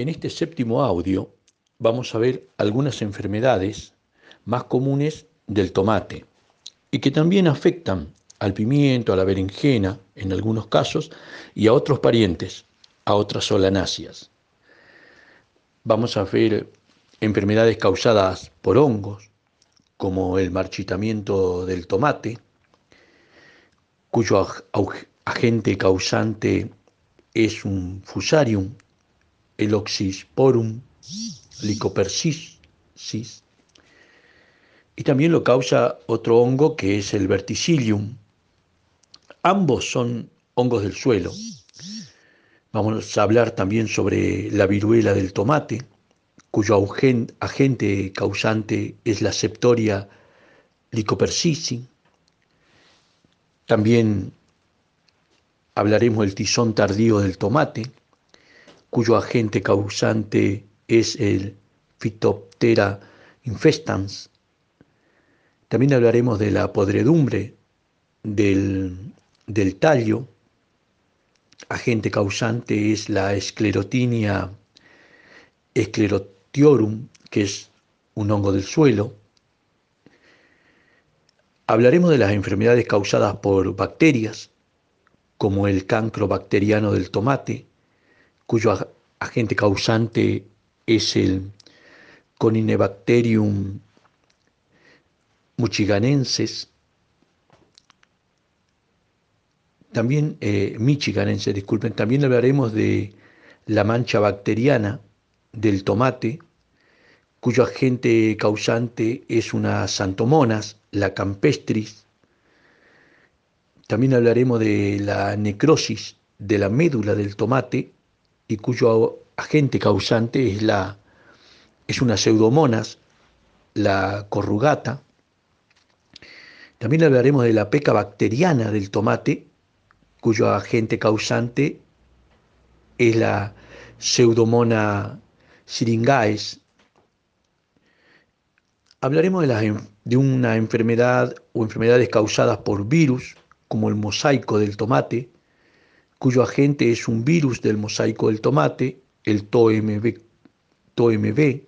En este séptimo audio vamos a ver algunas enfermedades más comunes del tomate y que también afectan al pimiento, a la berenjena en algunos casos y a otros parientes, a otras solanáceas. Vamos a ver enfermedades causadas por hongos, como el marchitamiento del tomate, cuyo agente causante es un fusarium, el oxysporum licopersisis, y también lo causa otro hongo que es el verticillium. Ambos son hongos del suelo. Vamos a hablar también sobre la viruela del tomate, cuyo agente causante es la septoria licopersisi. También hablaremos del tizón tardío del tomate, cuyo agente causante es el Phytoptera infestans. También hablaremos de la podredumbre del, del tallo. Agente causante es la esclerotinia esclerotiorum, que es un hongo del suelo. Hablaremos de las enfermedades causadas por bacterias, como el cancro bacteriano del tomate, cuyo agente causante es el Coninebacterium muchiganenses, también eh, michiganenses, disculpen, también hablaremos de la mancha bacteriana del tomate, cuyo agente causante es una santomonas, la campestris. También hablaremos de la necrosis de la médula del tomate, y cuyo agente causante es, la, es una pseudomonas, la corrugata. También hablaremos de la peca bacteriana del tomate, cuyo agente causante es la pseudomona syringae. Hablaremos de una enfermedad o enfermedades causadas por virus, como el mosaico del tomate, cuyo agente es un virus del mosaico del tomate, el TOMB.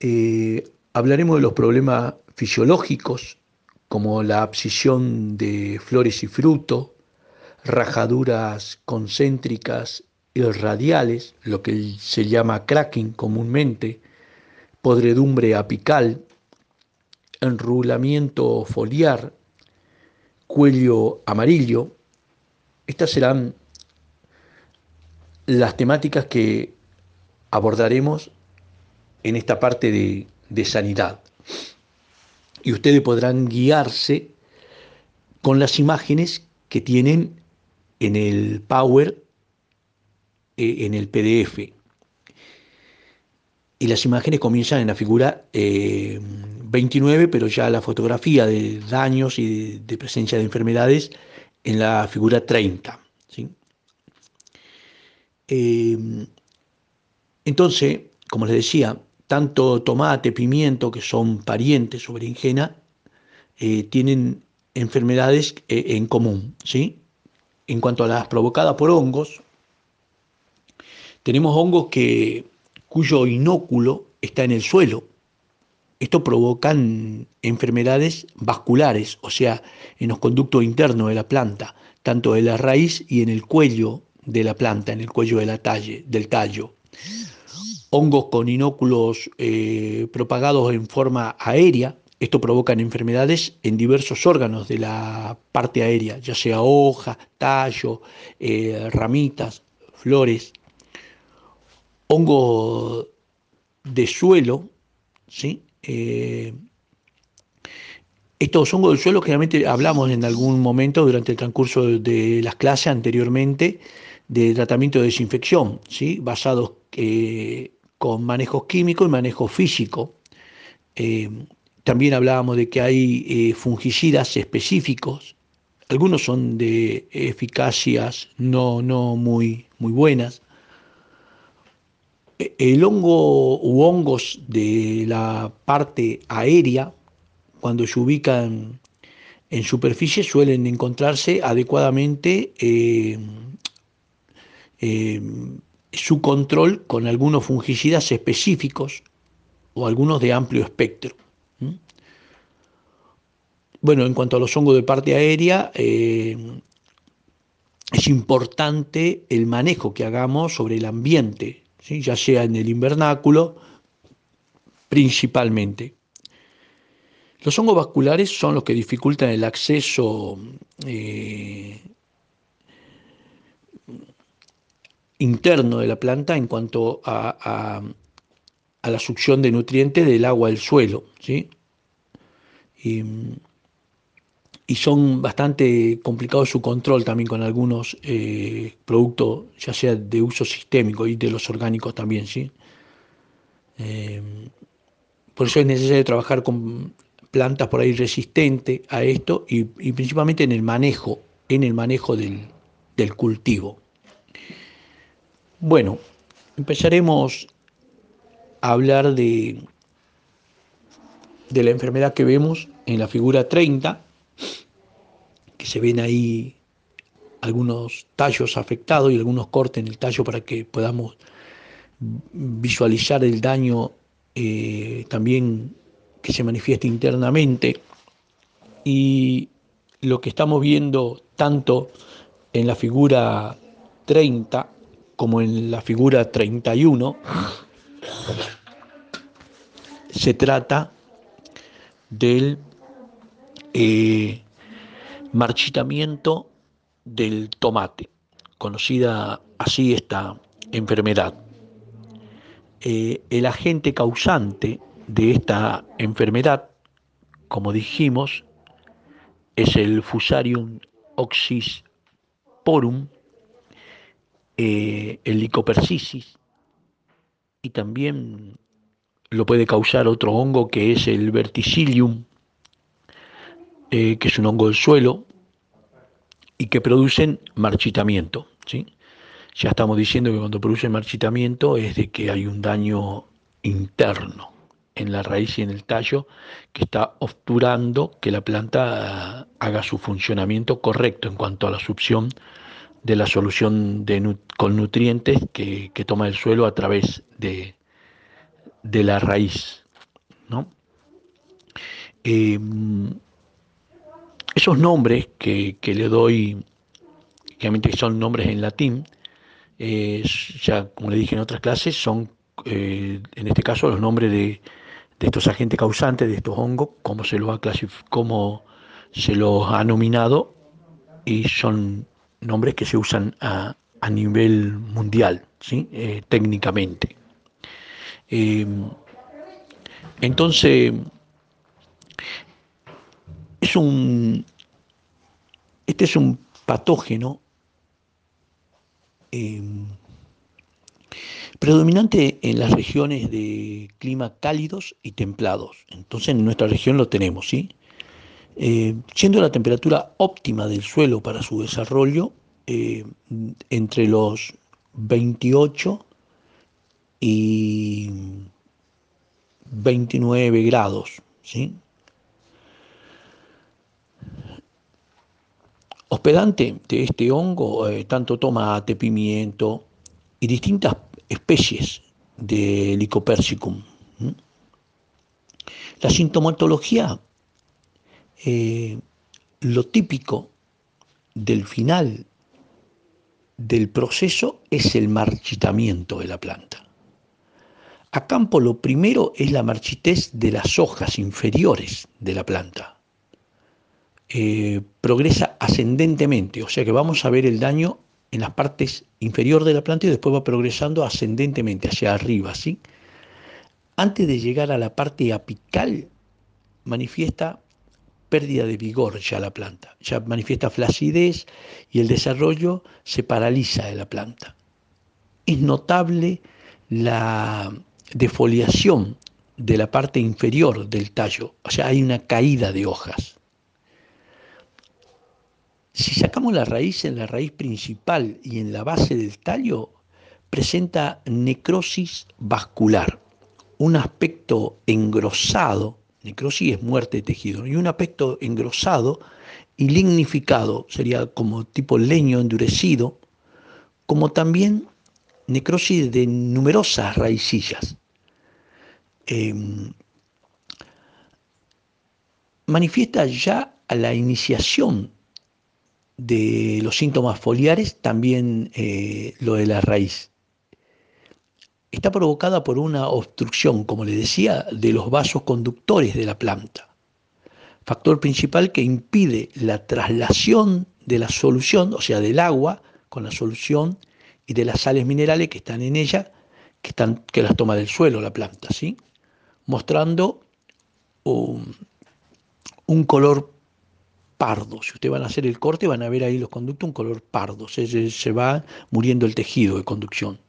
Eh, hablaremos de los problemas fisiológicos, como la abscisión de flores y fruto, rajaduras concéntricas y radiales, lo que se llama cracking comúnmente, podredumbre apical, enrulamiento foliar, cuello amarillo, estas serán las temáticas que abordaremos en esta parte de, sanidad. Y ustedes podrán guiarse con las imágenes que tienen en el Power, eh, en el PDF. Y las imágenes comienzan en la figura 29, eh, pero ya la fotografía de daños y de presencia de enfermedades en la figura 30. Em, entonces, como les decía, tanto tomate, pimiento, que son parientes o berenjena, eh, tienen enfermedades eh, en común. ¿sí? En cuanto a las provocadas por hongos, tenemos hongos que, cuyo inóculo está en el suelo, esto provoca enfermedades vasculares, o sea, en los conductos internos de la planta, tanto en la raíz y en el cuello de la planta, en el cuello de del tallo. Hongos con inóculos eh, propagados en forma aérea, esto provoca enfermedades en diversos órganos de la parte aérea, ya sea hoja, tallo, eh, ramitas, flores. Hongo de suelo, ¿sí? Eh, estos hongos del suelo generalmente hablamos en algún momento durante el transcurso de las clases anteriormente de tratamiento de desinfección, ¿sí? basados eh, con manejos químicos y manejo físico. Eh, también hablábamos de que hay fungicidas específicos, algunos son de eficacias no, no muy, muy buenas, el hongo u hongos de la parte aérea, cuando se ubican en superficie, suelen encontrarse adecuadamente eh, eh, su control con algunos fungicidas específicos o algunos de amplio espectro. Bueno, en cuanto a los hongos de parte aérea, eh, es importante el manejo que hagamos sobre el ambiente, ya sea en el invernáculo principalmente. Los hongos vasculares son los que dificultan el acceso eh, interno de la planta en cuanto a, la succión de nutrientes del agua del suelo. ¿sí? Son bastante complicados su control también con algunos eh, productos, ya sea de uso sistémico y de los orgánicos también. ¿sí? Eh, por eso es necesario trabajar con plantas por ahí resistentes a esto y, principalmente en el manejo, en el manejo del cultivo. Bueno, empezaremos a hablar de, de la enfermedad que vemos en la figura 30, que se ven ahí algunos tallos afectados y algunos cortes en el tallo para que podamos visualizar el daño eh, también que se manifiesta internamente. Y lo que estamos viendo tanto en la figura 30 como en la figura 31, se trata del eh, marchitamiento del tomate, conocida así esta enfermedad. Eh, el agente causante de esta enfermedad, como dijimos, es el Fusarium oxysporum, eh, el licopersisis y también lo puede causar otro hongo que es el verticillium, eh, que es un hongo del suelo y que producen marchitamiento. ¿sí? Ya estamos diciendo que cuando produce marchitamiento es de que hay un daño interno en la raíz y en el tallo que está obturando que la planta haga su funcionamiento correcto en cuanto a la succión de la solución con nutrientes que, toma el suelo a través de, de la raíz. ¿no? Em, esos nombres que, le doy, obviamente son nombres en latín, ya como le dije en otras clases, son eh, en este caso los nombres de, de, estos agentes causantes, de estos hongos, como se los ha cómo se los ha nominado, y son nombres que se usan a, nivel mundial, ¿sí? Eh, técnicamente. Eh, entonces, es un, este es un patógeno eh, predominante en las regiones de clima cálidos y templados. Entonces en nuestra región lo tenemos, ¿sí? Eh, siendo la temperatura óptima del suelo para su desarrollo eh, entre los 28 y 29 grados. ¿sí? Hospedante de este hongo, eh, tanto tomate, pimiento y distintas especies de Lycopersicum. La sintomatología eh, lo típico del final del proceso es el marchitamiento de la planta. A campo lo primero es la marchitez de las hojas inferiores de la planta. Eh, progresa ascendentemente, o sea que vamos a ver el daño en las partes inferiores de la planta y después va progresando ascendentemente hacia arriba, ¿sí? Antes de llegar a la parte apical, manifiesta pérdida de vigor ya la planta, ya manifiesta flacidez y el desarrollo se paraliza de la planta. Es notable la defoliación de la parte inferior del tallo, o sea, hay una caída de hojas. Si sacamos la raíz en la raíz principal y en la base del tallo, presenta necrosis vascular, un aspecto engrosado necrosis es muerte de tejido, y un aspecto engrosado y lignificado, sería como tipo leño endurecido, como también necrosis de numerosas raicillas. Em, manifiesta ya a la iniciación de los síntomas foliares también eh, lo de la raíz. Está provocada por una obstrucción, como le decía, de los vasos conductores de la planta, factor principal que impide la traslación de la solución, o sea, del agua con la solución y de las sales minerales que están en ella, que, están, que las toma del suelo la planta, ¿sí? mostrando un, un color pardo. Si ustedes van a hacer el corte, van a ver ahí los conductos un color pardo. Se, se va muriendo el tejido de conducción.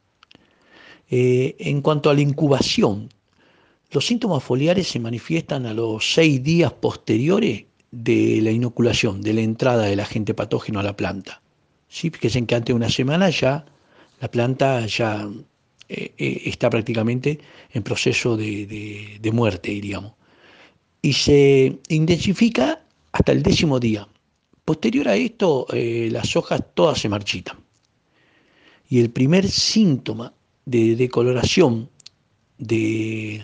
Eh, en cuanto a la incubación, los síntomas foliares se manifiestan a los seis días posteriores de la inoculación, de la entrada del agente patógeno a la planta. ¿Sí? Fíjense que antes de una semana ya la planta ya eh, eh, está prácticamente en proceso de, de muerte, diríamos. Y se intensifica hasta el décimo día. Posterior a esto, eh, las hojas todas se marchitan. Y el primer síntoma de decoloración de,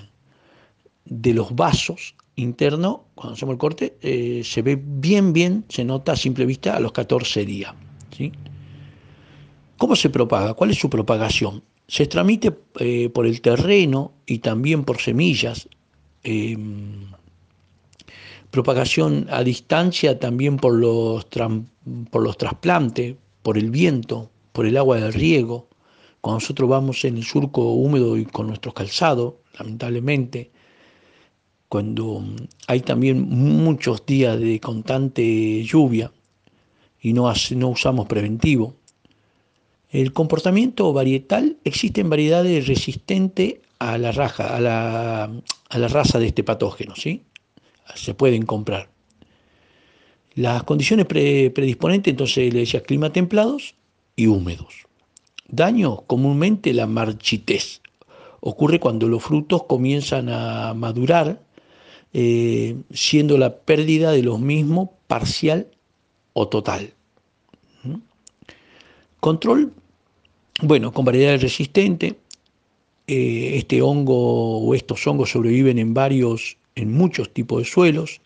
de los vasos internos, cuando hacemos el corte, eh, se ve bien, bien, se nota a simple vista a los 14 días. ¿sí? ¿Cómo se propaga? ¿Cuál es su propagación? Se transmite eh, por el terreno y también por semillas propagación a distancia también por los, por los trasplantes, por el viento, por el agua del riego. Cuando nosotros vamos en el surco húmedo y con nuestros calzados, lamentablemente, cuando hay también muchos días de constante lluvia y no, no usamos preventivo. El comportamiento varietal existen variedades resistentes a la raja, a la, a la raza de este patógeno, ¿sí? Se pueden comprar. Las condiciones predisponentes, entonces le decía clima templados y húmedos. Daño, comúnmente la marchitez. Ocurre cuando los frutos comienzan a madurar, eh, siendo la pérdida de los mismos parcial o total. ¿Mm? Control, bueno, con variedades resistentes. Eh, este hongo o estos hongos sobreviven en varios en muchos tipos de suelos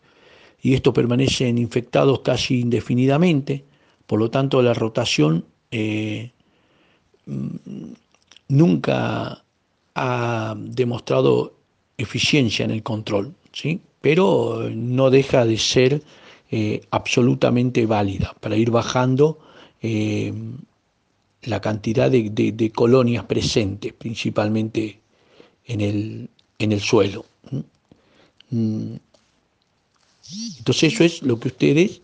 y estos permanecen infectados casi indefinidamente, por lo tanto la rotación eh, mm, nunca ha demostrado eficiencia en el control, ¿sí? pero no deja de ser eh, absolutamente válida para ir bajando eh, la cantidad de, colonias presentes, principalmente en el, en el suelo. Mm. Entonces eso es lo que ustedes,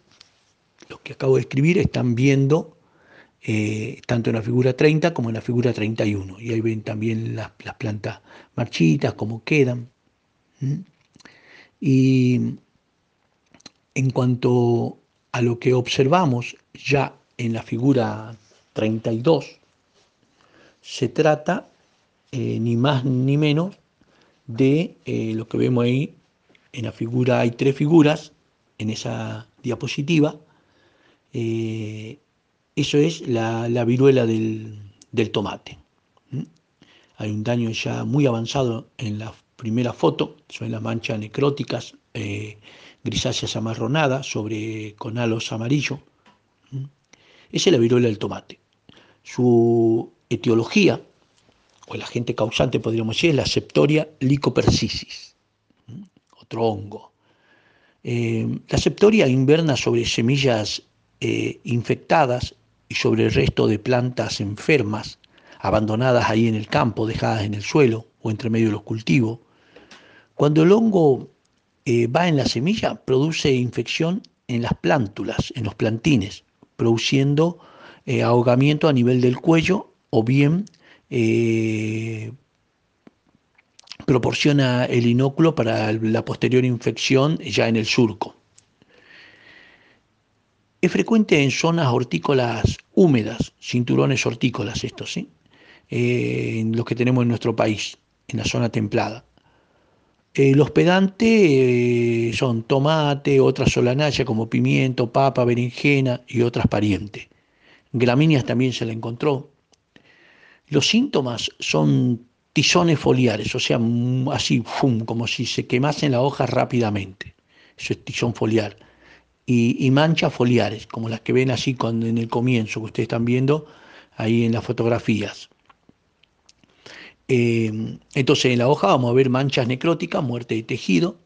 lo que acabo de escribir, están viendo eh, tanto en la figura 30 como en la figura 31. Y ahí ven también las, plantas marchitas, cómo quedan. Y en cuanto a lo que observamos ya en la figura 32, se trata eh, ni más ni menos de eh, lo que vemos ahí en la figura hay tres figuras en esa diapositiva. Eh, eso es la, viruela del, tomate. Hay un daño ya muy avanzado en la primera foto, son las manchas necróticas eh, grisáceas amarronadas sobre con halos amarillos. Esa es la viruela del tomate. Su etiología, o el agente causante podríamos decir, es la septoria licopersisis tronco. Eh, la septoria inverna sobre semillas eh, infectadas y sobre el resto de plantas enfermas, abandonadas ahí en el campo, dejadas en el suelo o entre medio de los cultivos. Cuando el hongo eh, va en la semilla, produce infección en las plántulas, en los plantines, produciendo ahogamiento a nivel del cuello o bien proporciona el inóculo para la posterior infección ya en el surco. Es frecuente en zonas hortícolas húmedas, cinturones hortícolas estos, ¿sí? Eh, los que tenemos en nuestro país, en la zona templada. Eh, los pedantes eh, son tomate, otras solanaya como pimiento, papa, berenjena y otras parientes. Gramíneas también se le encontró. Los síntomas son tizones foliares, o sea, así, fum, como si se quemasen las hojas rápidamente. Eso es tizón foliar. Y, manchas foliares, como las que ven así en el comienzo, que ustedes están viendo ahí en las fotografías. Eh, entonces en la hoja vamos a ver manchas necróticas, muerte de tejido.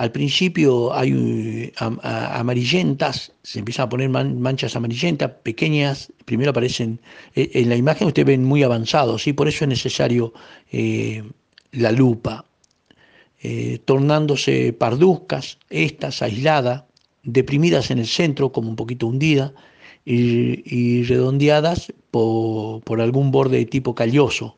Al principio hay amarillentas, se empiezan a poner manchas amarillentas, pequeñas, primero aparecen, eh, en la imagen ustedes ven muy avanzados, ¿sí? por eso es necesario eh, la lupa, tornándose parduzcas, estas aisladas, deprimidas en el centro, como un poquito hundidas, y, redondeadas por, algún borde de tipo calloso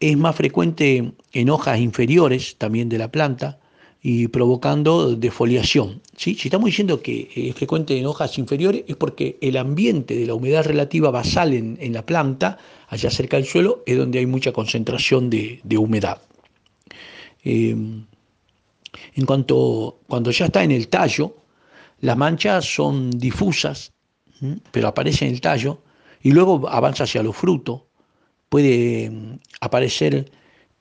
es más frecuente en hojas inferiores también de la planta y provocando defoliación. Si estamos diciendo que es frecuente en hojas inferiores es porque el ambiente de la humedad relativa basal en, la planta, allá cerca del suelo, es donde hay mucha concentración de, humedad. Eh, en cuanto cuando ya está en el tallo, las manchas son difusas, pero aparece en el tallo y luego avanza hacia los frutos puede mm, aparecer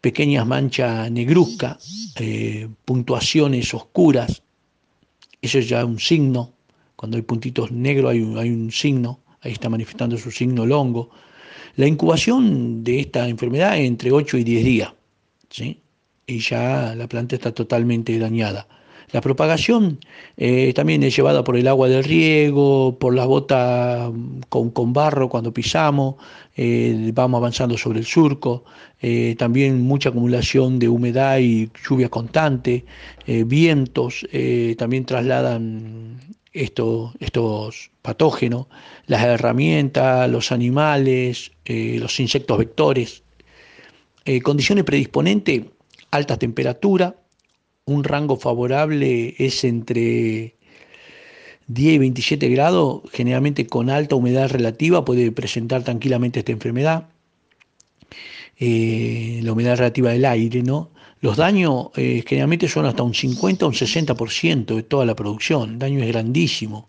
pequeñas manchas negruzcas, eh, puntuaciones oscuras, eso es ya un signo, cuando hay puntitos negros hay un, signo, ahí está manifestando su signo longo. La incubación de esta enfermedad es entre 8 y 10 días, ¿sí? y ya la planta está totalmente dañada. La propagación eh, también es llevada por el agua del riego, por la bota con, barro cuando pisamos, eh, vamos avanzando sobre el surco, eh, también mucha acumulación de humedad y lluvia constante, vientos también trasladan estos patógenos, las herramientas, los animales, los insectos vectores. condiciones predisponentes, alta temperatura, un rango favorable es entre 10 y 27 grados, generalmente con alta humedad relativa puede presentar tranquilamente esta enfermedad. Eh, la humedad relativa del aire, ¿no? Los daños eh, generalmente son hasta un 50 o un 60% de toda la producción, el daño es grandísimo.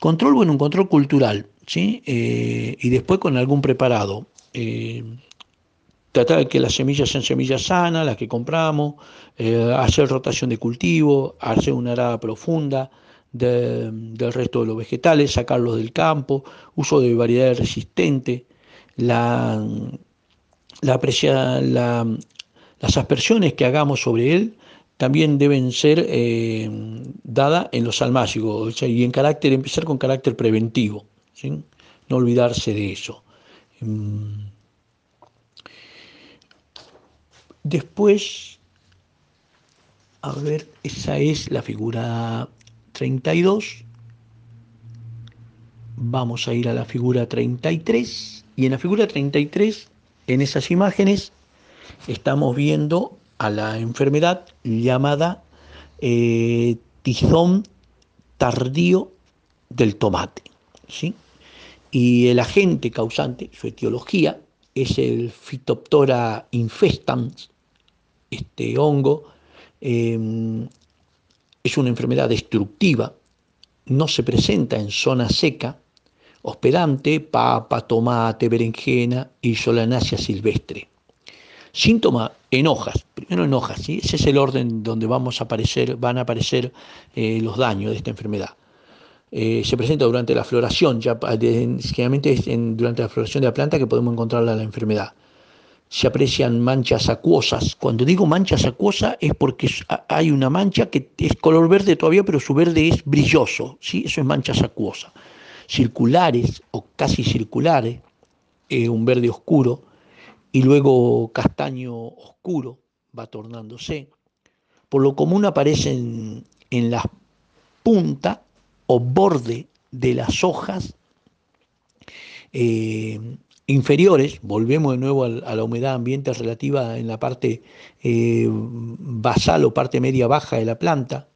Control, bueno, un control cultural, ¿sí? Eh, y después con algún preparado tratar de que las semillas sean semillas sanas, las que compramos, eh, hacer rotación de cultivo, hacer una arada profunda del resto de los vegetales, sacarlos del campo, uso de variedades resistentes, la, la, las aspersiones que hagamos sobre él también deben ser eh, dadas en los almácigos y en carácter, empezar con carácter preventivo, no olvidarse de eso. Mm. Después, a ver, esa es la figura 32. Vamos a ir a la figura 33. Y en la figura 33, en esas imágenes, estamos viendo a la enfermedad llamada eh, tizón tardío del tomate. ¿sí? Y el agente causante, su etiología, es el Phytophthora infestans, este hongo em, es una enfermedad destructiva, no se presenta en zona seca, hospedante, papa, tomate, berenjena y solanácea silvestre. Síntoma en hojas, primero en hojas, ¿sí? ese es el orden donde vamos a aparecer, van a aparecer eh, los daños de esta enfermedad. Eh, se presenta durante la floración, ya, generalmente es durante la floración de la planta que podemos encontrar la enfermedad se aprecian manchas acuosas. Cuando digo manchas acuosas es porque hay una mancha que es color verde todavía, pero su verde es brilloso, ¿sí? eso es manchas acuosas. Circulares o casi circulares, eh, un verde oscuro, y luego castaño oscuro, va tornándose. Por lo común aparecen en la punta o borde de las hojas eh, inferiores, volvemos de nuevo a la humedad ambiente relativa en la parte eh, basal o parte media baja de la planta.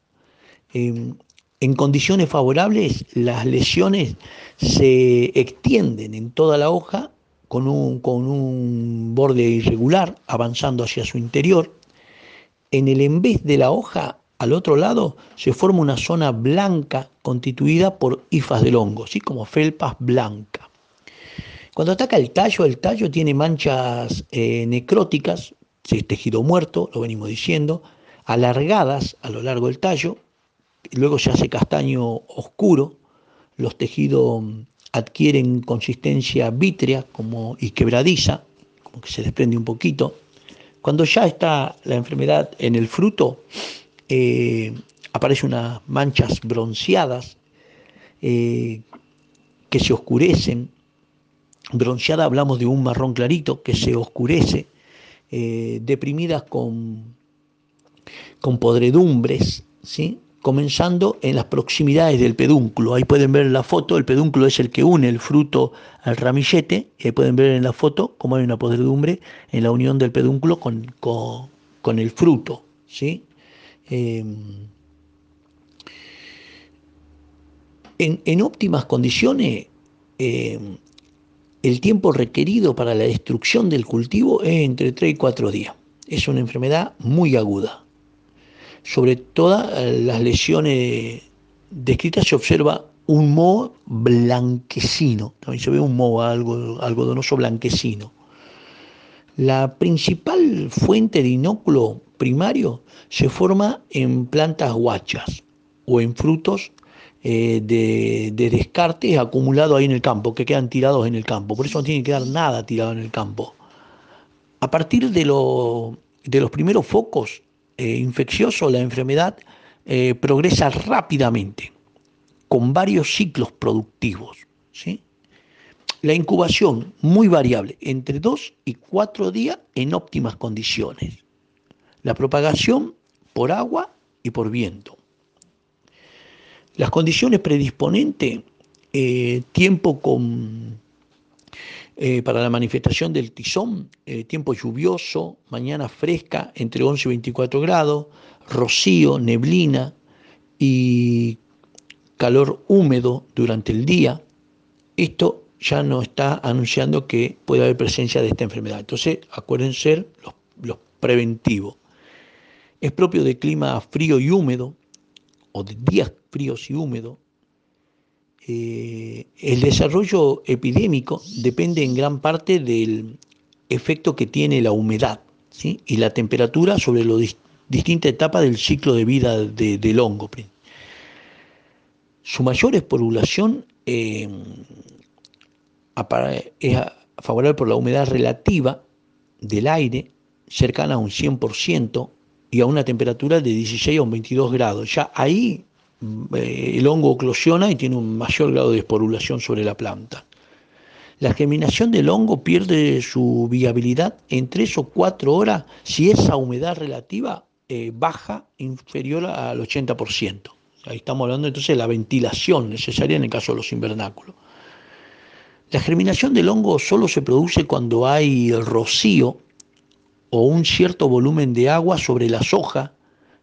Em, en condiciones favorables, las lesiones se extienden en toda la hoja con un, con un borde irregular avanzando hacia su interior. En el envés de la hoja, al otro lado, se forma una zona blanca constituida por hifas del hongo, así como felpas blancas. Cuando ataca el tallo, el tallo tiene manchas eh, necróticas, es tejido muerto, lo venimos diciendo, alargadas a lo largo del tallo, luego se hace castaño oscuro, los tejidos adquieren consistencia vítrea como, y quebradiza, como que se desprende un poquito. Cuando ya está la enfermedad en el fruto, eh, aparecen unas manchas bronceadas eh, que se oscurecen. Bronceada hablamos de un marrón clarito que se oscurece, eh, deprimidas con, con podredumbres, ¿sí? comenzando en las proximidades del pedúnculo. Ahí pueden ver la foto, el pedúnculo es el que une el fruto al ramillete, y ahí pueden ver en la foto cómo hay una podredumbre en la unión del pedúnculo con, con, el fruto. ¿sí? Em, en, óptimas condiciones, em, el tiempo requerido para la destrucción del cultivo es entre 3 y 4 días. Es una enfermedad muy aguda. Sobre todas eh, las lesiones descritas se observa un moho blanquecino, también se ve un moho algo, algodonoso blanquecino. La principal fuente de inóculo primario se forma en plantas guachas o en frutos eh, de, descartes acumulados ahí en el campo, que quedan tirados en el campo. Por eso no tiene que quedar nada tirado en el campo. A partir de, de los primeros focos eh, infecciosos, la enfermedad eh, progresa rápidamente, con varios ciclos productivos. ¿sí? La incubación muy variable, entre 2 y 4 días en óptimas condiciones. La propagación por agua y por viento. Las condiciones predisponentes, eh, tiempo eh, para la manifestación del tizón, eh, tiempo lluvioso, mañana fresca entre 11 y 24 grados, rocío, neblina y calor húmedo durante el día. Esto ya no está anunciando que puede haber presencia de esta enfermedad. Entonces, acuérdense los, los preventivos. Es propio de clima frío y húmedo, o de días fríos y húmedos, eh, el desarrollo epidémico depende en gran parte del efecto que tiene la humedad y la temperatura sobre las distintas etapas del ciclo de vida del hongo. Su mayor esporulación eh, es favorable por la humedad relativa del aire, cercana a un 100%, y a una temperatura de 16 a un 22 grados. Ya ahí eh, el hongo eclosiona y tiene un mayor grado de esporulación sobre la planta. La germinación del hongo pierde su viabilidad en 3 o 4 horas si esa humedad relativa eh, baja inferior al 80%. Ahí estamos hablando entonces de la ventilación necesaria en el caso de los invernáculos. La germinación del hongo solo se produce cuando hay rocío o un cierto volumen de agua sobre las hojas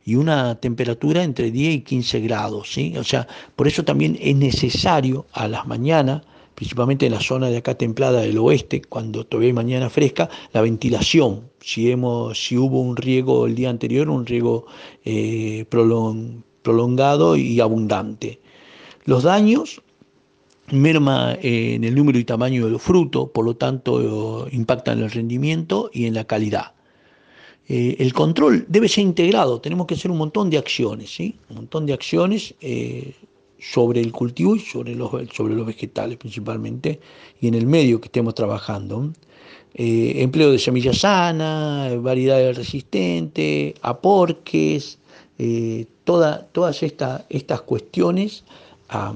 y una temperatura entre 10 y 15 grados. ¿sí? O sea, por eso también es necesario a las mañanas, principalmente en la zona de acá templada del oeste, cuando todavía hay mañana fresca, la ventilación. Si, hemos, si hubo un riego el día anterior, un riego eh, prolongado y abundante. Los daños merma en el número y tamaño del fruto, por lo tanto impactan en el rendimiento y en la calidad. Eh, el control debe ser integrado, tenemos que hacer un montón de acciones, ¿sí? un montón de acciones eh, sobre el cultivo y sobre los, sobre los vegetales principalmente, y en el medio que estemos trabajando. Eh, empleo de semillas sanas, variedades resistentes, aporques, todas estas cuestiones a,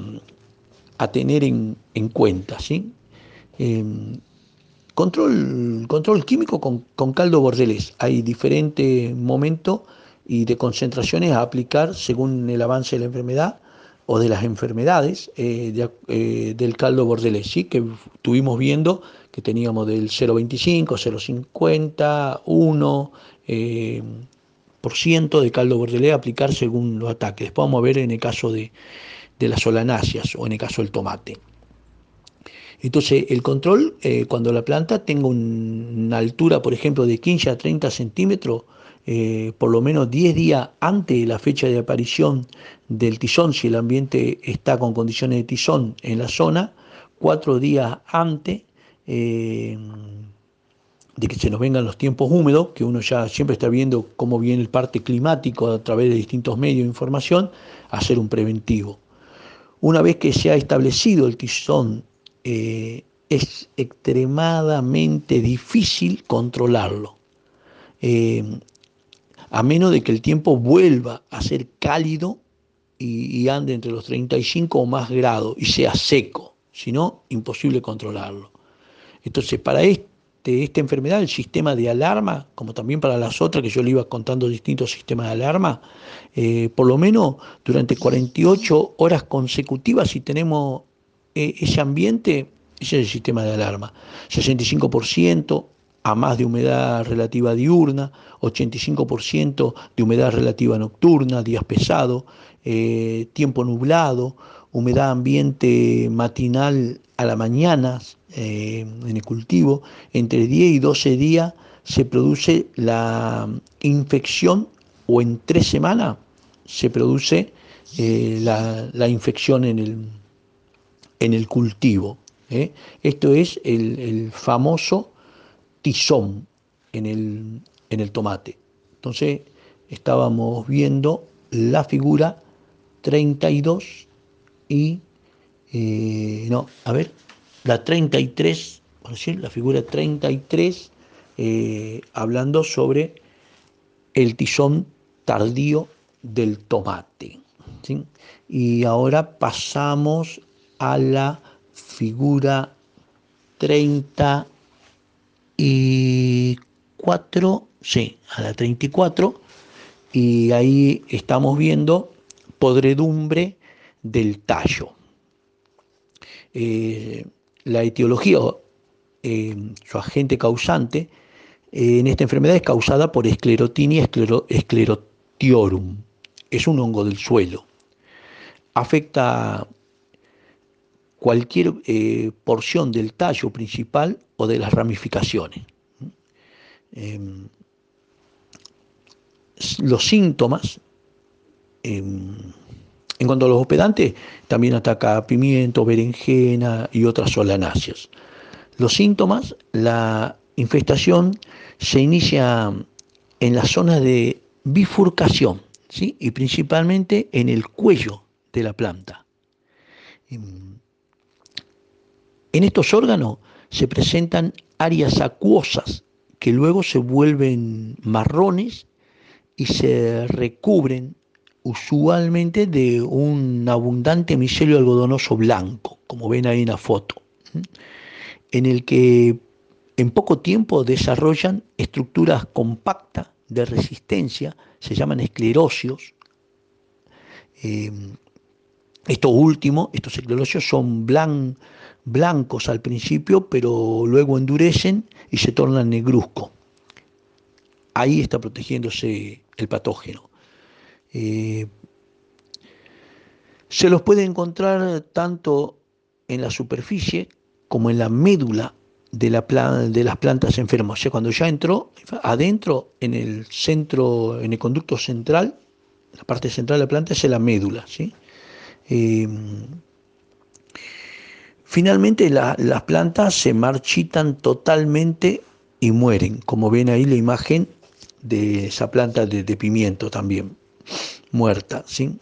tener en, en cuenta. ¿sí? Control, control químico con, caldo bordelés. Hay diferentes momentos y de concentraciones a aplicar según el avance de la enfermedad o de las enfermedades eh, eh, del caldo bordelés, ¿sí? que estuvimos viendo que teníamos del 0,25, 0,50, 1 por ciento de caldo bordelés a aplicar según los ataques. Después vamos a ver en el caso de, de las solanáceas o en el caso del tomate. Entonces, el control, eh, cuando la planta tenga una altura, por ejemplo, de 15 a 30 centímetros, eh, por lo menos 10 días antes de la fecha de aparición del tizón, si el ambiente está con condiciones de tizón en la zona, 4 días antes, eh, de que se nos vengan los tiempos húmedos, que uno ya siempre está viendo cómo viene el parte climático a través de distintos medios de información, hacer un preventivo. Una vez que se ha establecido el tizón, eh, es extremadamente difícil controlarlo, eh, a menos de que el tiempo vuelva a ser cálido y, ande entre los 35 o más grados y sea seco, si no, imposible controlarlo. Entonces, para esto, de esta enfermedad, el sistema de alarma, como también para las otras que yo le iba contando distintos sistemas de alarma, eh, por lo menos durante 48 horas consecutivas, si tenemos eh, ese ambiente, ese es el sistema de alarma. 65% a más de humedad relativa diurna, 85% de humedad relativa nocturna, días pesados, eh, tiempo nublado, humedad ambiente matinal a la mañana, eh, en el cultivo, entre 10 y 12 días se produce la infección o en tres semanas se produce eh, la, infección en el, en el cultivo. ¿eh? Esto es el, famoso tizón en el, en el tomate. Entonces estábamos viendo la figura 32 y, no, a ver, la 33, por decir, la figura 33, eh, hablando sobre el tizón tardío del tomate. Y ahora pasamos a la figura 34, sí, a la 34, y ahí estamos viendo podredumbre del tallo. Eh, la etiología, eh, su agente causante, eh, en esta enfermedad es causada por esclerotinia sclerotiorum. Es un hongo del suelo. Afecta cualquier eh, porción del tallo principal o de las ramificaciones. Em, los síntomas em, en cuanto a los hospedantes, también ataca pimiento, berenjena y otras solanáceas. Los síntomas, la infestación se inicia en la zona de bifurcación ¿sí? y principalmente en el cuello de la planta. En estos órganos se presentan áreas acuosas que luego se vuelven marrones y se recubren usualmente de un abundante micelio algodonoso blanco, como ven ahí en la foto, en el que en poco tiempo desarrollan estructuras compactas de resistencia, se llaman esclerosios. Eh, estos últimos, estos esclerosios son blancos al principio, pero luego endurecen y se tornan negruzcos. Ahí está protegiéndose el patógeno. Eh, se los puede encontrar tanto en la superficie como en la médula de, la de las plantas enfermas. Cuando ya entró adentro, en el centro, en el conducto central, la parte central de la planta es la médula. ¿sí? Eh, finalmente las plantas se marchitan totalmente y mueren, como ven ahí la imagen de esa planta de pimiento también muerta. ¿sí?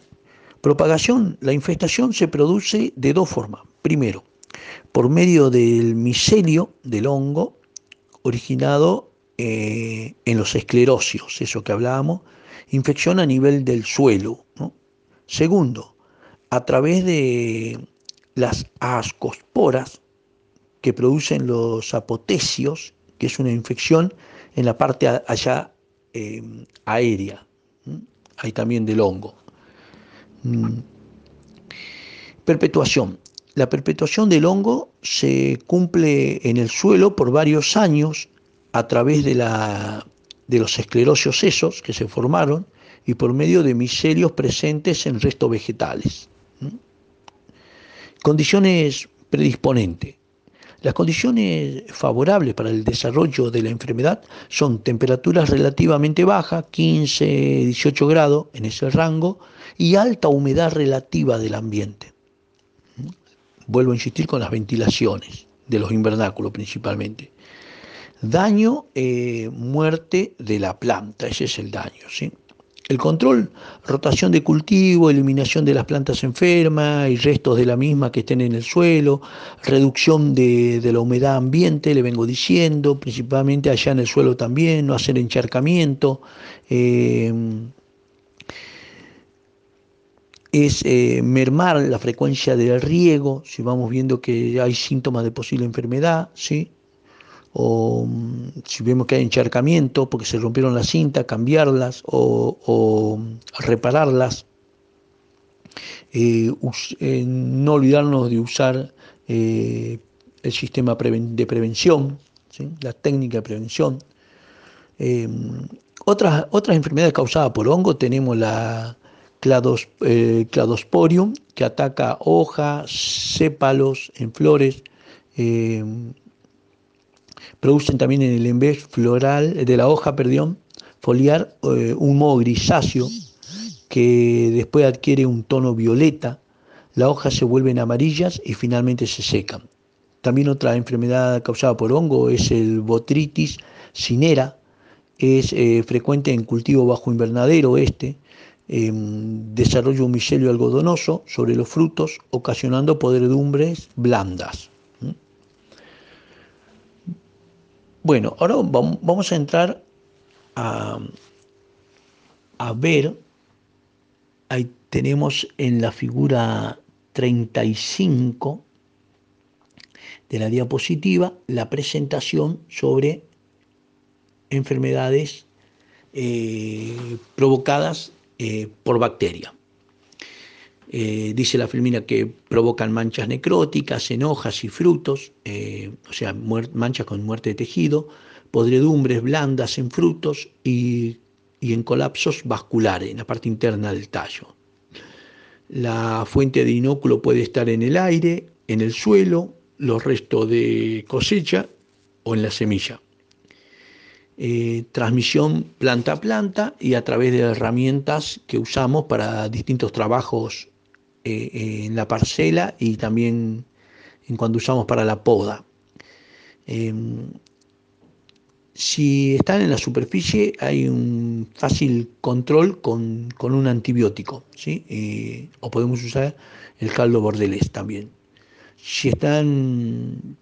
Propagación, la infestación se produce de dos formas. Primero, por medio del micelio del hongo originado eh, en los esclerosios, eso que hablábamos, infección a nivel del suelo. Segundo, a través de las ascosporas que producen los apotecios, que es una infección en la parte allá eh, aérea hay también del hongo. Mm. Perpetuación. La perpetuación del hongo se cumple en el suelo por varios años a través de, la, de los esclerosios sesos que se formaron y por medio de micelios presentes en restos vegetales. Condiciones predisponentes. Las condiciones favorables para el desarrollo de la enfermedad son temperaturas relativamente bajas, 15, 18 grados en ese rango, y alta humedad relativa del ambiente. Vuelvo a insistir con las ventilaciones. de los invernáculos principalmente. Daño, eh, muerte de la planta, ese es el daño. ¿sí? El control, rotación de cultivo, eliminación de las plantas enfermas y restos de la misma que estén en el suelo, reducción de, la humedad ambiente, le vengo diciendo, principalmente allá en el suelo también, no hacer encharcamiento. Eh, es eh, mermar la frecuencia del riego, si vamos viendo que hay síntomas de posible enfermedad, ¿sí? O mm, si vemos que hay encharcamiento porque se rompieron las cintas, cambiarlas o, repararlas. Eh, eh, no olvidarnos de usar eh, el sistema de prevención, la técnica de prevención. otras, otras enfermedades causadas por hongo tenemos la clados, cladosporium, que ataca hojas, sépalos en flores, Producen también en el embés floral de la hoja, perdón, foliar eh, un moho grisáceo que después adquiere un tono violeta. Las hojas se vuelven amarillas y finalmente se secan. También otra enfermedad causada por hongo es el botritis cinera. Es eh, frecuente en cultivo bajo invernadero este. Desarrolla un micelio algodonoso sobre los frutos, ocasionando podredumbres blandas. Bueno, ahora vamos a entrar a, ver, ahí tenemos en la figura 35 de la diapositiva la presentación sobre enfermedades eh, provocadas eh, por bacteria. Eh, dice la filmina que provocan manchas necróticas en hojas y frutos, eh, o sea, manchas con muerte de tejido, podredumbres blandas en frutos y, en colapsos vasculares en la parte interna del tallo. La fuente de inóculo puede estar en el aire, en el suelo, los restos de cosecha o en la semilla. Eh, transmisión planta a planta y a través de herramientas que usamos para distintos trabajos eh, en la parcela y también en cuando usamos para la poda. Em, si están en la superficie hay un fácil control con, un antibiótico, ¿sí? Eh, o podemos usar el caldo bordelés también. Si están,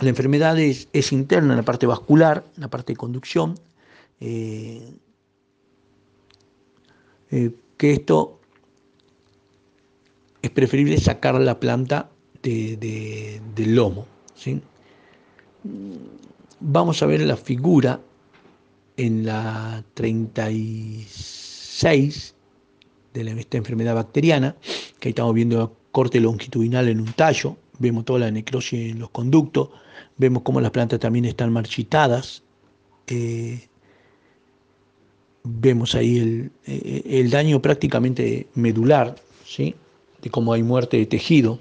la enfermedad es, interna en la parte vascular, en la parte de conducción, eh, que esto es preferible sacar la planta del lomo. Vamos a ver la figura en la 36 de esta enfermedad bacteriana, que ahí estamos viendo corte longitudinal en un tallo, vemos toda la necrosis en los conductos, vemos cómo las plantas también están marchitadas, eh, vemos ahí el, eh, el, daño prácticamente medular, ¿sí? De cómo hay muerte de tejido.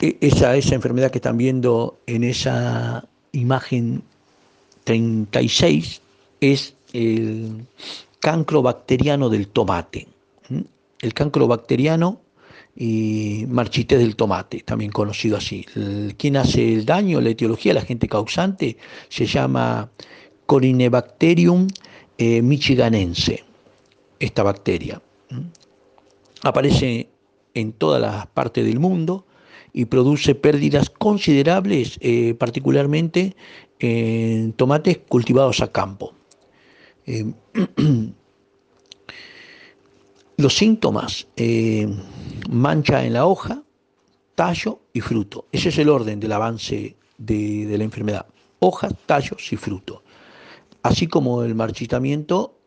E, esa, esa enfermedad que están viendo en esa imagen 36 es el cancro bacteriano del tomate. El cancro bacteriano y marchitez del tomate, también conocido así. ¿Quién hace el daño? La etiología, la gente causante, se llama Corinebacterium eh, michiganense, esta bacteria. Aparece en todas las partes del mundo y produce pérdidas considerables, eh, particularmente en tomates cultivados a campo. Eh, los síntomas, eh, mancha en la hoja, tallo y fruto. Ese es el orden del avance de, de la enfermedad. Hojas, tallos y fruto. Así como el marchitamiento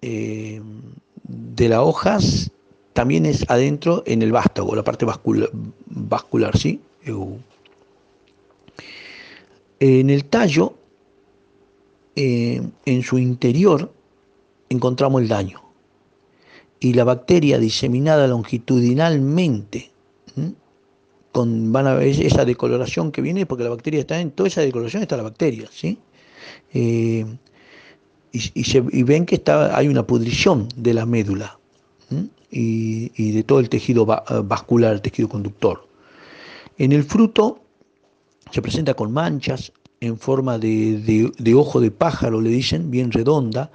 de las hojas también es adentro en el vástago, la parte vascular, ¿sí? En el tallo, eh, en su interior, encontramos el daño. Y la bacteria diseminada longitudinalmente, con, van a ver esa decoloración que viene, porque la bacteria está en toda esa decoloración, está la bacteria, ¿sí? Eh, y, ven que está, hay una pudrición de la médula y, de todo el tejido vascular, el tejido conductor. En el fruto se presenta con manchas en forma de, ojo de pájaro, le dicen, bien redonda,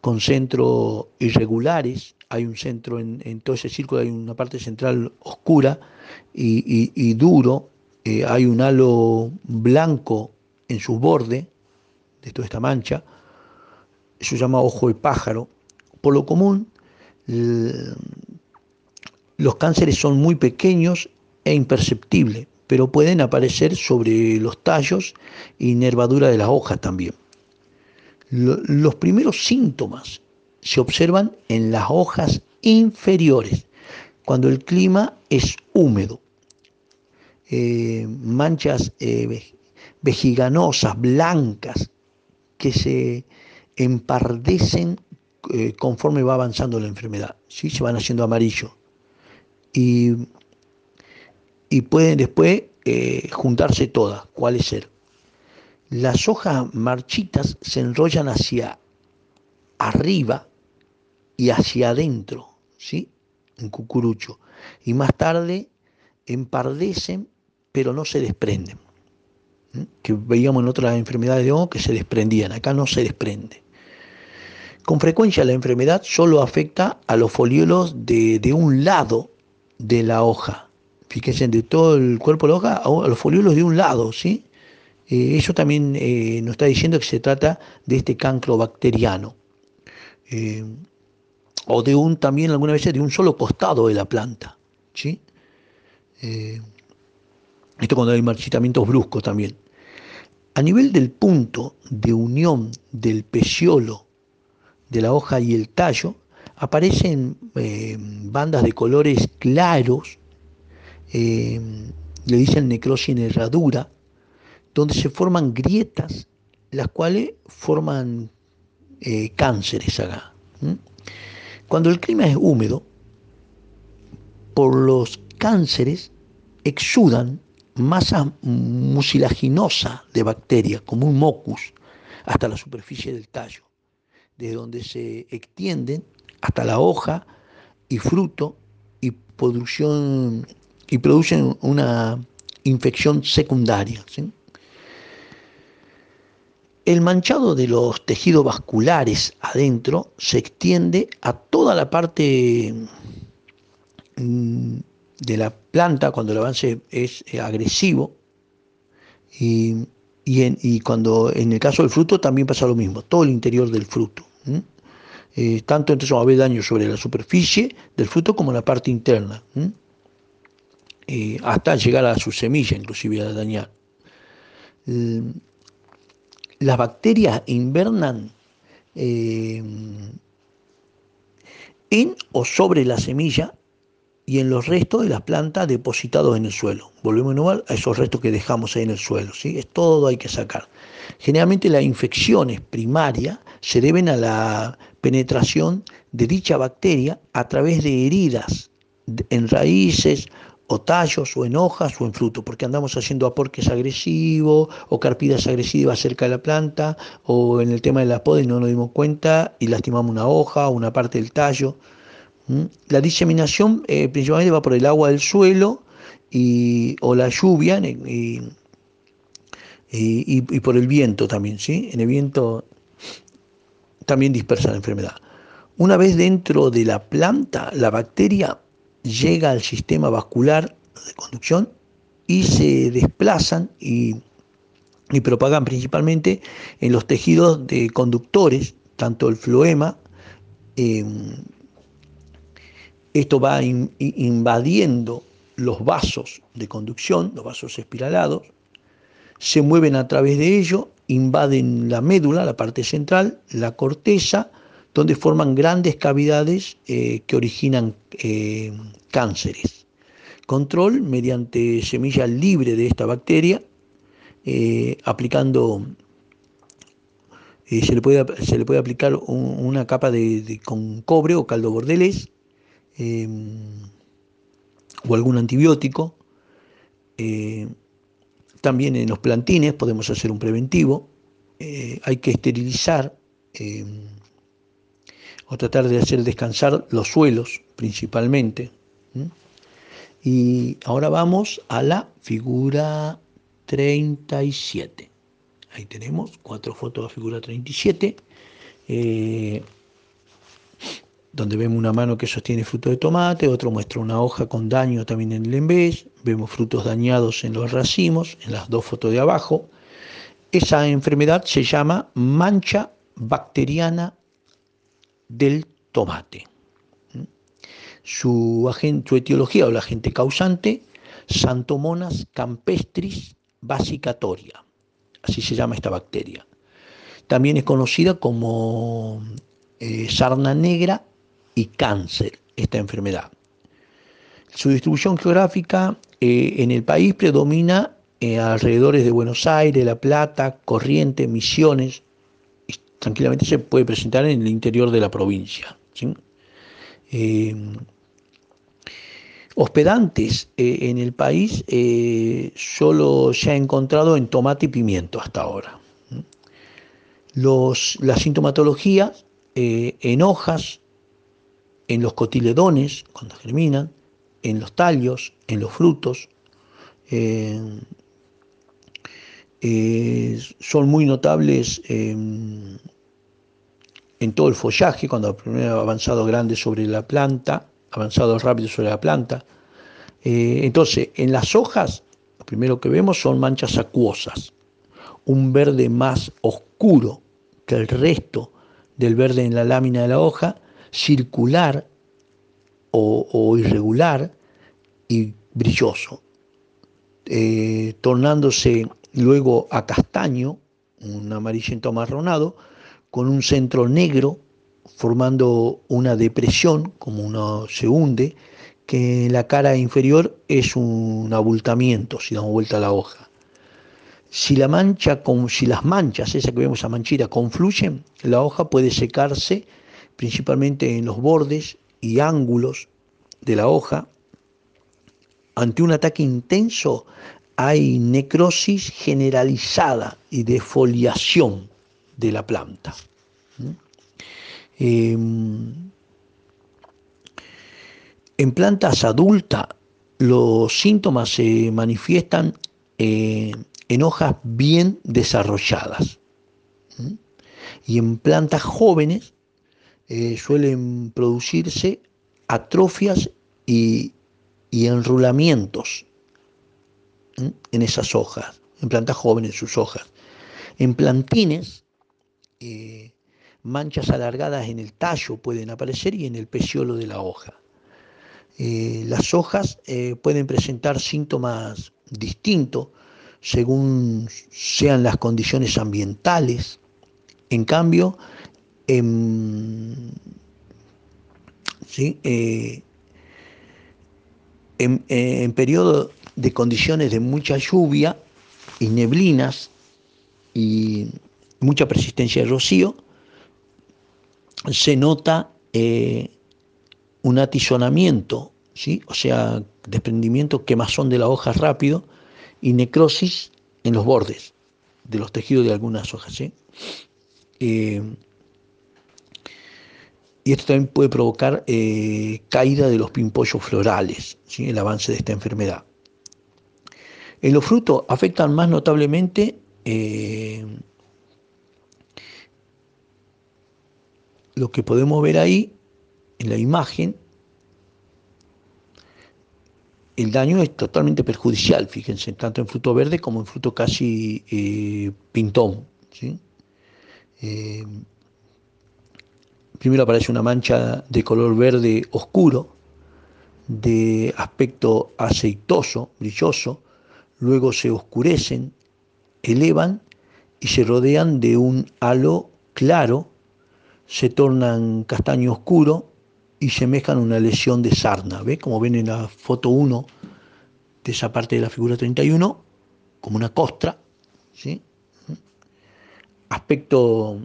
con centros irregulares. Hay un centro en, todo ese círculo, hay una parte central oscura y, duro. Eh, hay un halo blanco en su borde de toda esta mancha. Eso se llama ojo de pájaro. Por lo común, los cánceres son muy pequeños e imperceptibles, pero pueden aparecer sobre los tallos y nervadura de las hojas también. Los primeros síntomas se observan en las hojas inferiores, cuando el clima es húmedo. Eh, manchas eh, vejiganosas, blancas, que se empardecen eh, conforme va avanzando la enfermedad, ¿sí? se van haciendo amarillo. Y, y pueden después eh, juntarse todas, ¿cuáles ser? Las hojas marchitas se enrollan hacia arriba y hacia adentro, ¿sí? En cucurucho. Y más tarde empardecen, pero no se desprenden. Que veíamos en otras enfermedades de hongo que se desprendían, acá no se desprende. Con frecuencia la enfermedad solo afecta a los foliolos de, un lado de la hoja. Fíjense, de todo el cuerpo de la hoja a los foliolos de un lado, ¿sí? Eh, eso también eh, nos está diciendo que se trata de este cancro bacteriano. Eh, o de un también algunas veces de un solo costado de la planta. ¿sí? esto cuando hay marchitamientos bruscos también. A nivel del punto de unión del peciolo de la hoja y el tallo, aparecen eh, bandas de colores claros, eh, le dicen necrosis en herradura, donde se forman grietas, las cuales forman eh, cánceres acá. Cuando el clima es húmedo, por los cánceres exudan masa mucilaginosa de bacterias, como un mocus, hasta la superficie del tallo de donde se extienden hasta la hoja y fruto y, producción, y producen una infección secundaria. El manchado de los tejidos vasculares adentro se extiende a toda la parte mm, de la planta cuando el avance es agresivo y, y cuando en el caso del fruto también pasa lo mismo, todo el interior del fruto. Eh, tanto entonces va a haber daño sobre la superficie del fruto como en la parte interna, eh, hasta llegar a su semilla, inclusive a dañar. las bacterias invernan eh, en o sobre la semilla y en los restos de las plantas depositados en el suelo. Volvemos a esos restos que dejamos ahí en el suelo. ¿sí? Es todo hay que sacar. Generalmente las infecciones primarias se deben a la penetración de dicha bacteria a través de heridas en raíces o tallos o en hojas o en fruto, porque andamos haciendo aporques agresivos o carpidas agresivas cerca de la planta o en el tema de la poda y no nos dimos cuenta y lastimamos una hoja o una parte del tallo. La diseminación eh, principalmente va por el agua del suelo y, o la lluvia y, y, por el viento también, ¿sí? En el viento también dispersa la enfermedad. Una vez dentro de la planta, la bacteria llega al sistema vascular de conducción y se desplazan y, propagan principalmente en los tejidos de conductores, tanto el floema, em, esto va invadiendo los vasos de conducción, los vasos espiralados, se mueven a través de ello, invaden la médula, la parte central, la corteza, donde forman grandes cavidades eh, que originan eh, cánceres. Control mediante semilla libre de esta bacteria, eh, aplicando, se le, puede, se, le puede, aplicar una capa de, con cobre o caldo bordelés o algún antibiótico. También en los plantines podemos hacer un preventivo. Eh, hay que esterilizar eh, o tratar de hacer descansar los suelos principalmente. Y ahora vamos a la figura 37. Ahí tenemos cuatro fotos de la figura 37, eh, donde vemos una mano que sostiene fruto de tomate, otro muestra una hoja con daño también en el embés, vemos frutos dañados en los racimos, en las dos fotos de abajo. Esa enfermedad se llama mancha bacteriana del tomate. Su, su etiología o la agente causante, Santomonas campestris basicatoria, así se llama esta bacteria. También es conocida como eh, sarna negra y cáncer, esta enfermedad. Su distribución geográfica eh, en el país predomina eh, alrededores de Buenos Aires, La Plata, Corrientes, Misiones, tranquilamente se puede presentar en el interior de la provincia. Eh, hospedantes eh, en el país solo se ha encontrado en tomate y pimiento hasta ahora. Los, la sintomatología en hojas, en los cotiledones, cuando germinan, en los tallos, en los frutos, son muy notables en todo el follaje, cuando primero ha avanzado grande sobre la planta, avanzado rápido sobre la planta. Eh, entonces, en las hojas, lo primero que vemos son manchas acuosas, un verde más oscuro que el resto del verde en la lámina de la hoja, circular o, irregular y brilloso, eh, tornándose luego a castaño, un amarillento amarronado, con un centro negro formando una depresión, como uno se hunde, que en la cara inferior es un abultamiento, si damos vuelta a la hoja. Si, la mancha, si las manchas, esa que vemos a manchita, confluyen, la hoja puede secarse principalmente en los bordes y ángulos de la hoja. Ante un ataque intenso hay necrosis generalizada y defoliación de la planta. Em, en plantas adultas los síntomas se manifiestan eh, en hojas bien desarrolladas. Y en plantas jóvenes eh, suelen producirse atrofias y, enrulamientos en esas hojas, en plantas jóvenes sus hojas. En plantines eh, manchas alargadas en el tallo pueden aparecer y en el peciolo de la hoja. Eh, las hojas eh, pueden presentar síntomas distintos según sean las condiciones ambientales. En cambio, en, periodo de condiciones de mucha lluvia y neblinas y mucha persistencia de rocío, se nota eh, un atizonamiento, ¿sí? o sea, desprendimiento, quemazón de la hoja rápido y necrosis en los bordes de los tejidos de algunas hojas. Eh, y esto también puede provocar eh, caída de los pimpollos florales, ¿sí? el avance de esta enfermedad. En los frutos afectan más notablemente lo que podemos ver ahí en la imagen, el daño es totalmente perjudicial, fíjense, tanto en fruto verde como en fruto casi eh, pintón. Eh, primero aparece una mancha de color verde oscuro, de aspecto aceitoso, brilloso, luego se oscurecen, elevan y se rodean de un halo claro se tornan castaño oscuro y semejan una lesión de sarna. ¿Ve? Como ven en la foto 1 de esa parte de la figura 31, como una costra. ¿sí? Aspecto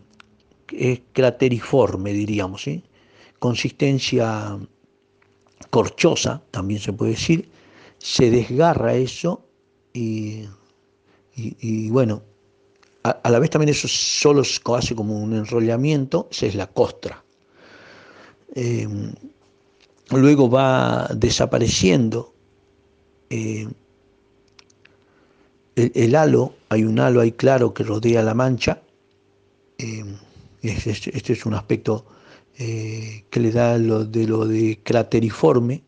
es crateriforme, diríamos. ¿sí? Consistencia corchosa, también se puede decir. Se desgarra eso y, y bueno, a, la vez también eso solo hace como un enrollamiento, esa es la costra. Eh, luego va desapareciendo el, halo, hay un halo ahí claro que rodea la mancha. este, este, es un aspecto que le da lo de lo de crateriforme.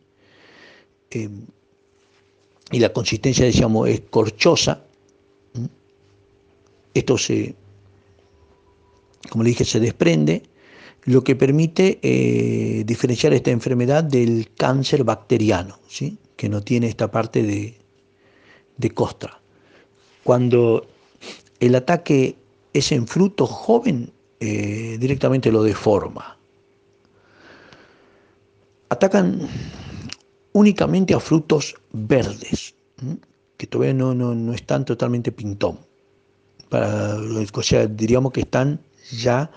y la consistencia, decíamos, es corchosa. Esto se, como le dije, se desprende, lo que permite eh, diferenciar esta enfermedad del cáncer bacteriano, ¿sí? que no tiene esta parte de, de costra. Cuando el ataque es en fruto joven, eh, directamente lo deforma. Atacan únicamente a frutos verdes, que todavía no, no, están totalmente pintón. Para, o sea, diríamos que están ya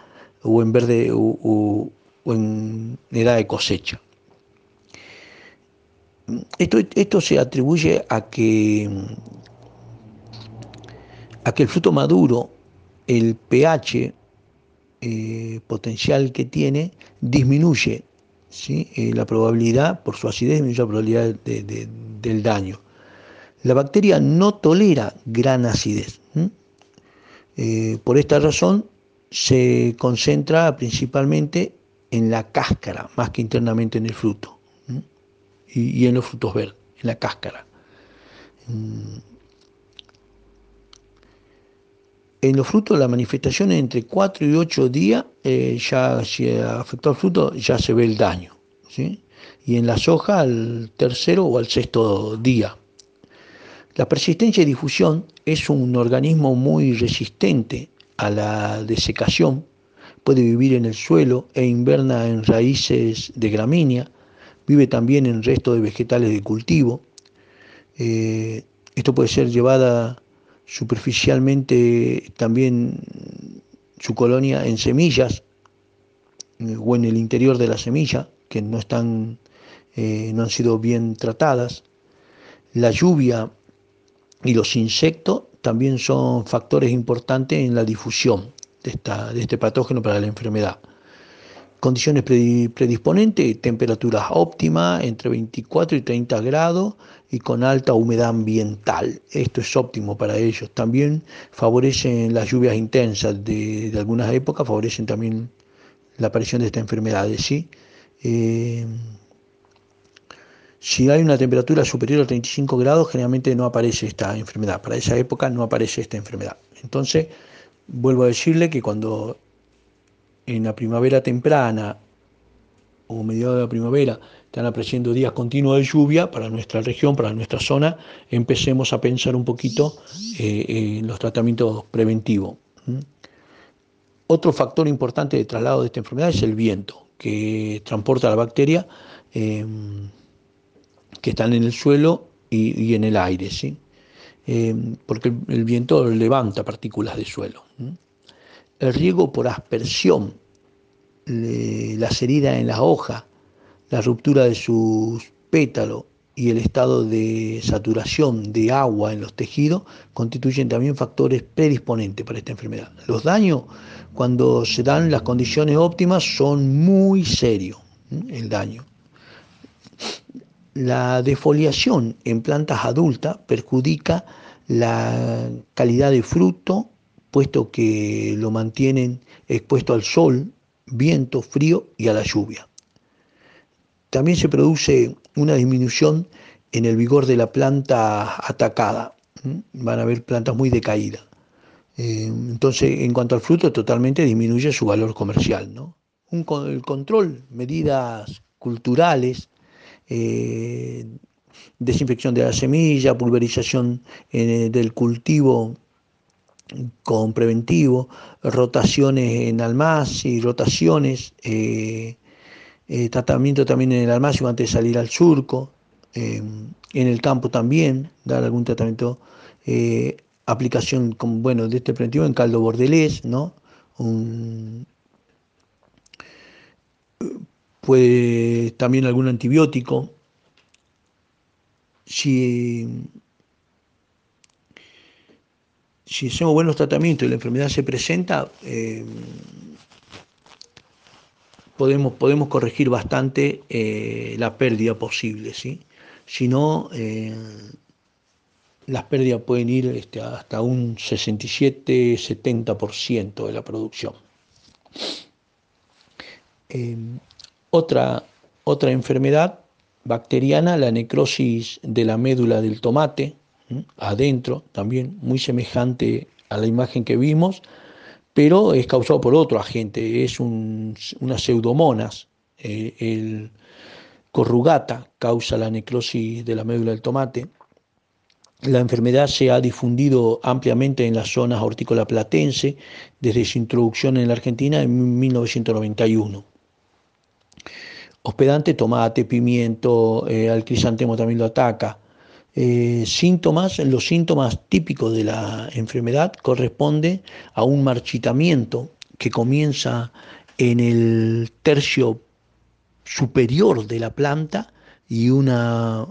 o en verde o, en edad de cosecha. Esto, esto, se atribuye a que, a que el fruto maduro, el pH eh, potencial que tiene, disminuye. Eh, la probabilidad, por su acidez, disminuye la probabilidad del daño. La bacteria no tolera gran acidez. Eh, por esta razón, se concentra principalmente en la cáscara, más que internamente en el fruto, y, en los frutos verdes, en la cáscara. Mm. En los frutos la manifestación entre 4 y 8 días, eh, ya si afectó al fruto, ya se ve el daño. Y en las hojas al tercero o al sexto día. La persistencia y difusión es un organismo muy resistente a la desecación, puede vivir en el suelo e inverna en raíces de gramínea, vive también en restos de vegetales de cultivo. Eh, esto puede ser llevada superficialmente también su colonia en semillas eh, o en el interior de la semilla, que no, están, eh, no han sido bien tratadas. La lluvia y los insectos también son factores importantes en la difusión de, esta, de este patógeno para la enfermedad. Condiciones predisponentes, temperaturas óptimas entre 24 y 30 grados y con alta humedad ambiental. Esto es óptimo para ellos. También favorecen las lluvias intensas de, algunas épocas, favorecen también la aparición de esta enfermedad. ¿sí? Eh, si hay una temperatura superior a 35 grados, generalmente no aparece esta enfermedad. Para esa época no aparece esta enfermedad. Entonces, vuelvo a decirle que cuando en la primavera temprana o mediados de la primavera están apareciendo días continuos de lluvia para nuestra región, para nuestra zona, empecemos a pensar un poquito eh, en los tratamientos preventivos. Otro factor importante de traslado de esta enfermedad es el viento, que transporta la bacteria. Eh, que están en el suelo y, en el aire, ¿sí? Eh, porque el, viento levanta partículas de suelo. El riego por aspersión, las heridas en las hojas, la ruptura de sus pétalos y el estado de saturación de agua en los tejidos constituyen también factores predisponentes para esta enfermedad. Los daños, cuando se dan las condiciones óptimas, son muy serios, el daño. La defoliación en plantas adultas perjudica la calidad de fruto, puesto que lo mantienen expuesto al sol, viento, frío y a la lluvia. También se produce una disminución en el vigor de la planta atacada. Van a haber plantas muy decaídas. Eh, entonces, en cuanto al fruto, totalmente disminuye su valor comercial. ¿no? Un, el control, medidas culturales, eh, desinfección de la semilla, pulverización eh, del cultivo con preventivo, rotaciones en almacén y rotaciones, eh, tratamiento también en el almacén antes de salir al surco, en el campo también, dar algún tratamiento, aplicación con, bueno, de este preventivo en caldo bordelés, ¿no? puede también algún antibiótico. Si hacemos buenos tratamientos y la enfermedad se presenta, eh, podemos, podemos corregir bastante eh, la pérdida posible. ¿sí? sino eh, las pérdidas pueden ir este, hasta un 67-70% de la producción. Otra, otra enfermedad bacteriana, la necrosis de la médula del tomate, adentro, también muy semejante a la imagen que vimos, pero es causado por otro agente, es una pseudomonas. Eh, el corrugata causa la necrosis de la médula del tomate. La enfermedad se ha difundido ampliamente en las zonas hortícola platense desde su introducción en la Argentina en 1991. Hospedante, tomate, pimiento, eh, al crisantemo también lo ataca. Eh, síntomas, los síntomas típicos de la enfermedad corresponden a un marchitamiento que comienza en el tercio superior de la planta y hay una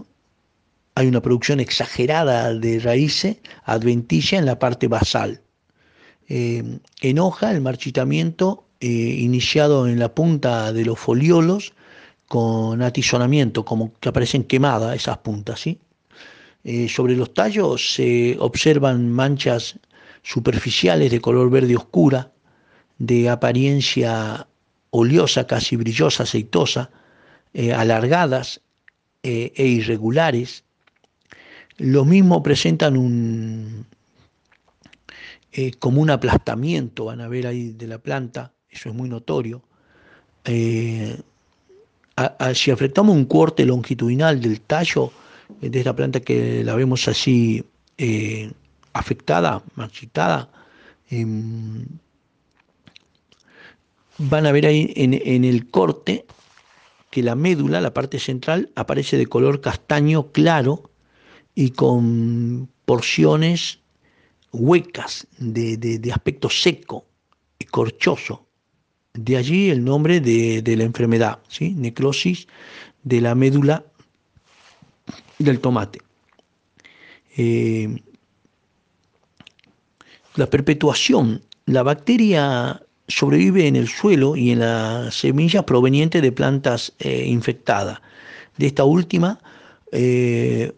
producción exagerada de raíces adventicia en la parte basal. Eh, en hoja, el marchitamiento eh, iniciado en la punta de los foliolos con atizonamiento, como que aparecen quemadas esas puntas, ¿sí? Eh, sobre los tallos se observan manchas superficiales de color verde oscura, de apariencia oleosa, casi brillosa, aceitosa, eh, alargadas eh, e irregulares. Los mismos presentan un, como un aplastamiento, van a ver ahí de la planta, eso es muy notorio. si afectamos un corte longitudinal del tallo, de esta planta que la vemos así eh, afectada, marchitada, em, van a ver ahí en, el corte que la médula, la parte central, aparece de color castaño claro y con porciones huecas de, aspecto seco y corchoso. De allí el nombre de, de la enfermedad, ¿sí? necrosis de la médula del tomate. Eh, la perpetuación, la bacteria sobrevive en el suelo y en las semillas provenientes de plantas eh, infectadas. De esta última, eh,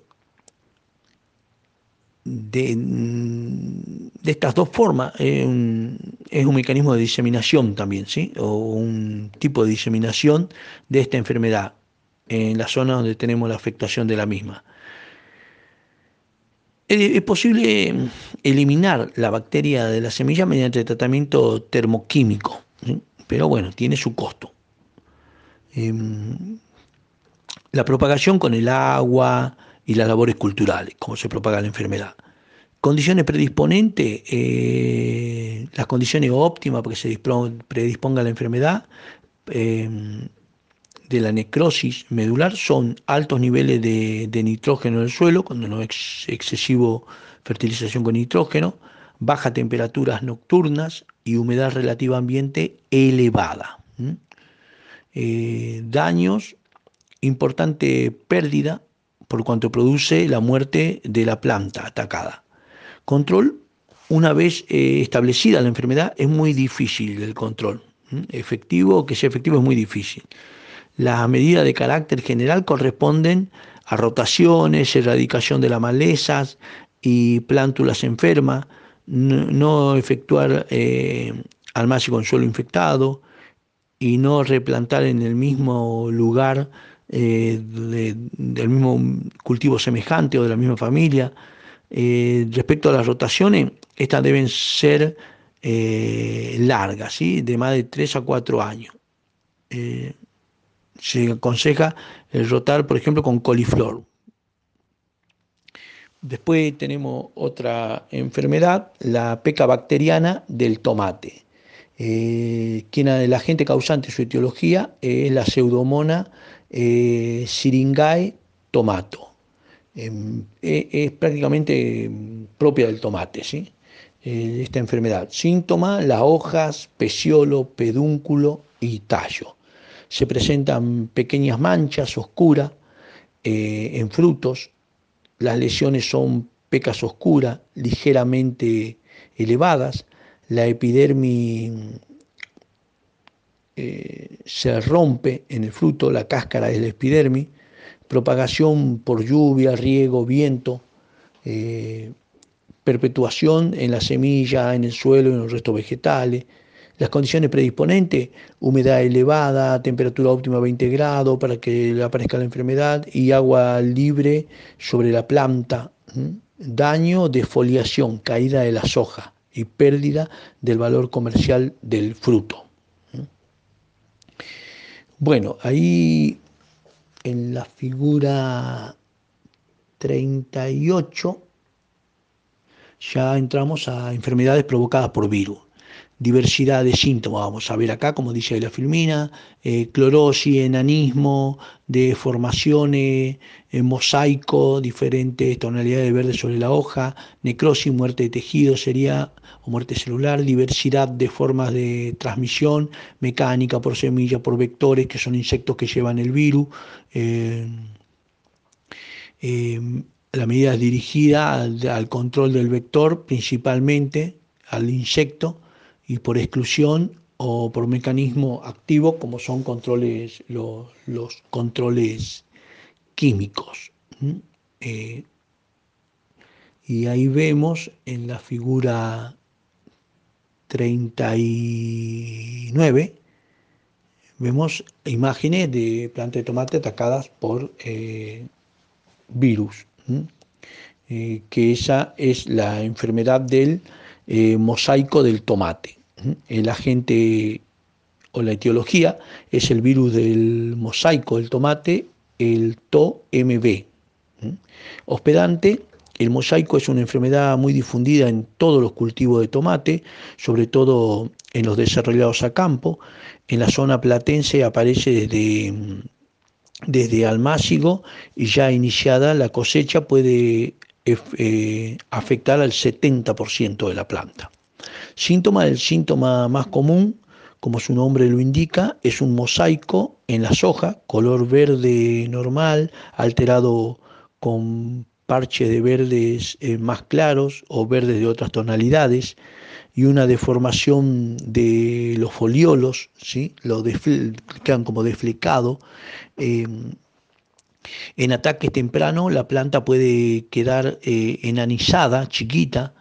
de, estas dos formas, es un, mecanismo de diseminación también, ¿sí? o un tipo de diseminación de esta enfermedad en la zona donde tenemos la afectación de la misma. Es posible eliminar la bacteria de la semilla mediante tratamiento termoquímico, pero bueno, tiene su costo. Em, la propagación con el agua y las labores culturales, como se propaga la enfermedad. Condiciones predisponentes, eh, las condiciones óptimas para que se predisponga la enfermedad, em, de la necrosis medular son altos niveles de, nitrógeno en el suelo, cuando no es excesivo fertilización con nitrógeno, bajas temperaturas nocturnas y humedad relativa ambiente elevada. Eh, daños, importante pérdida por cuanto produce la muerte de la planta atacada. Control, una vez eh, establecida la enfermedad, es muy difícil el control. Efectivo, que sea efectivo es muy difícil. Las medidas de carácter general corresponden a rotaciones, erradicación de las malezas y plántulas enfermas, no efectuar eh, con suelo infectado y no replantar en el mismo lugar eh, del mismo cultivo semejante o de la misma familia. Eh, respecto a las rotaciones, estas deben ser largas, ¿sí? de más de 3 a 4 años se aconseja rotar, por ejemplo, con coliflor. Después tenemos otra enfermedad, la peca bacteriana del tomate. Eh, quien el agente causante, su etiología, es la pseudomona eh, tomato. Em, e, es, prácticamente propia del tomate, ¿sí? Eh, esta enfermedad. Síntoma, las hojas, peciolo, pedúnculo y tallo se presentan pequeñas manchas oscuras eh, en frutos, las lesiones son pecas oscuras, ligeramente elevadas, la epidermis eh, se rompe en el fruto, la cáscara del epidermis, propagación por lluvia, riego, viento, eh, perpetuación en la semilla, en el suelo en los restos vegetales. Las condiciones predisponentes, humedad elevada, temperatura óptima 20 grados para que aparezca la enfermedad y agua libre sobre la planta. Daño, defoliación, caída de las hojas y pérdida del valor comercial del fruto. Bueno, ahí en la figura 38 ya entramos a enfermedades provocadas por virus. Diversidad de síntomas, vamos a ver acá, como dice la filmina, eh, clorosis, enanismo, deformaciones, eh, mosaico, diferentes tonalidades de verde sobre la hoja, necrosis, muerte de tejido sería, o muerte celular, diversidad de formas de transmisión, mecánica por semilla, por vectores, que son insectos que llevan el virus. Eh, la medida es dirigida al, control del vector, principalmente al insecto, y por exclusión o por mecanismo activo, como son controles, los, controles químicos. Eh, y ahí vemos en la figura 39, vemos imágenes de plantas de tomate atacadas por eh, virus. Eh, que esa es la enfermedad del mosaico del tomate. El agente o la etiología es el virus del mosaico del tomate, el TOMB. Hospedante, el mosaico es una enfermedad muy difundida en todos los cultivos de tomate, sobre todo en los desarrollados a campo. En la zona platense aparece desde desde Almácigo y ya iniciada la cosecha puede eh, eh, afectar al 70% de la planta. Síntoma, el síntoma más común, como su nombre lo indica, es un mosaico en las hojas, color verde normal, alterado con parches de verdes eh, más claros o verdes de otras tonalidades y una deformación de los foliolos, ¿sí? lo quedan como desflecado. Em, en ataques temprano la planta puede quedar eh, enanizada, chiquita.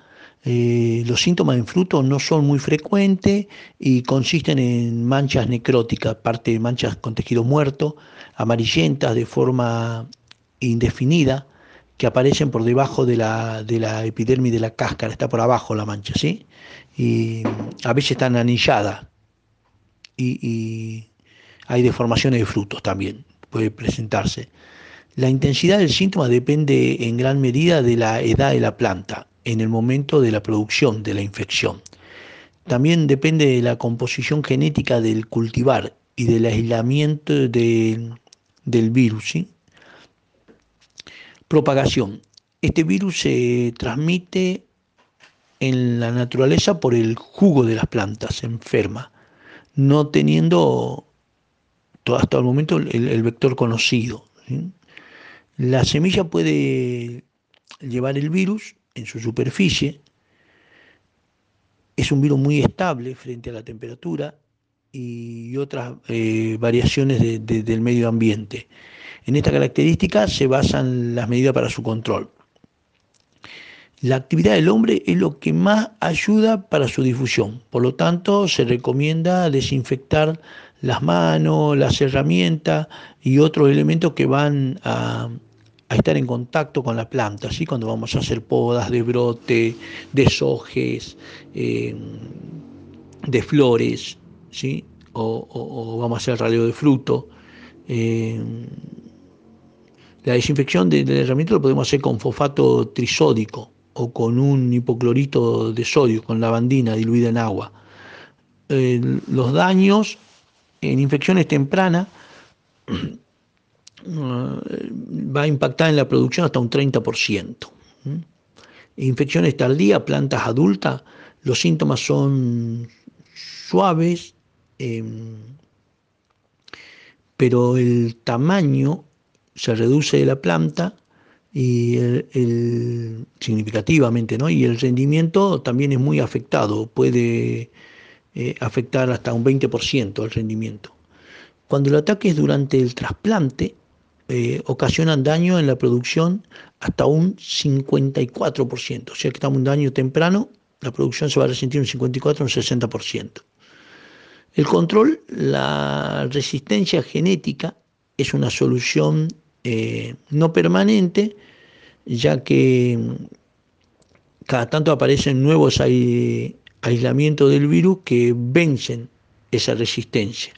Eh, los síntomas en fruto no son muy frecuentes y consisten en manchas necróticas, parte de manchas con tejido muerto, amarillentas de forma indefinida, que aparecen por debajo de la, de la epidermis de la cáscara, está por abajo la mancha, ¿sí? Y a veces están anilladas y, hay deformaciones de frutos también, puede presentarse. La intensidad del síntoma depende en gran medida de la edad de la planta, en el momento de la producción de la infección. También depende de la composición genética del cultivar y del aislamiento del virus. Propagación. Este virus se transmite en la naturaleza por el jugo de las plantas, se enferma, no teniendo hasta el momento el, vector conocido. La semilla puede llevar el virus en su superficie, es un virus muy estable frente a la temperatura y otras eh, variaciones del medio ambiente. En esta característica se basan las medidas para su control. La actividad del hombre es lo que más ayuda para su difusión. Por lo tanto, se recomienda desinfectar las manos, las herramientas y otros elementos que van a, estar en contacto con la planta, cuando vamos a hacer podas de brote, de sojes, eh, de flores, ¿sí? o, vamos a hacer raleo de fruto. Eh, la desinfección de, la herramienta lo podemos hacer con fosfato trisódico o con un hipoclorito de sodio, con lavandina diluida en agua. Eh, los daños en infecciones tempranas va a impactar en la producción hasta un 30%. Infecciones tardías, plantas adultas, los síntomas son suaves, em, pero el tamaño se reduce de la planta y significativamente, ¿no? Y el rendimiento también es muy afectado, puede eh, afectar hasta un 20% el rendimiento. Cuando el ataque es durante el trasplante, eh, ocasionan daño en la producción hasta un 54%. O sea que estamos un daño temprano, la producción se va a resentir un 54 o un 60%. El control, la resistencia genética es una solución eh, no permanente, ya que cada tanto aparecen nuevos aislamientos del virus que vencen esa resistencia.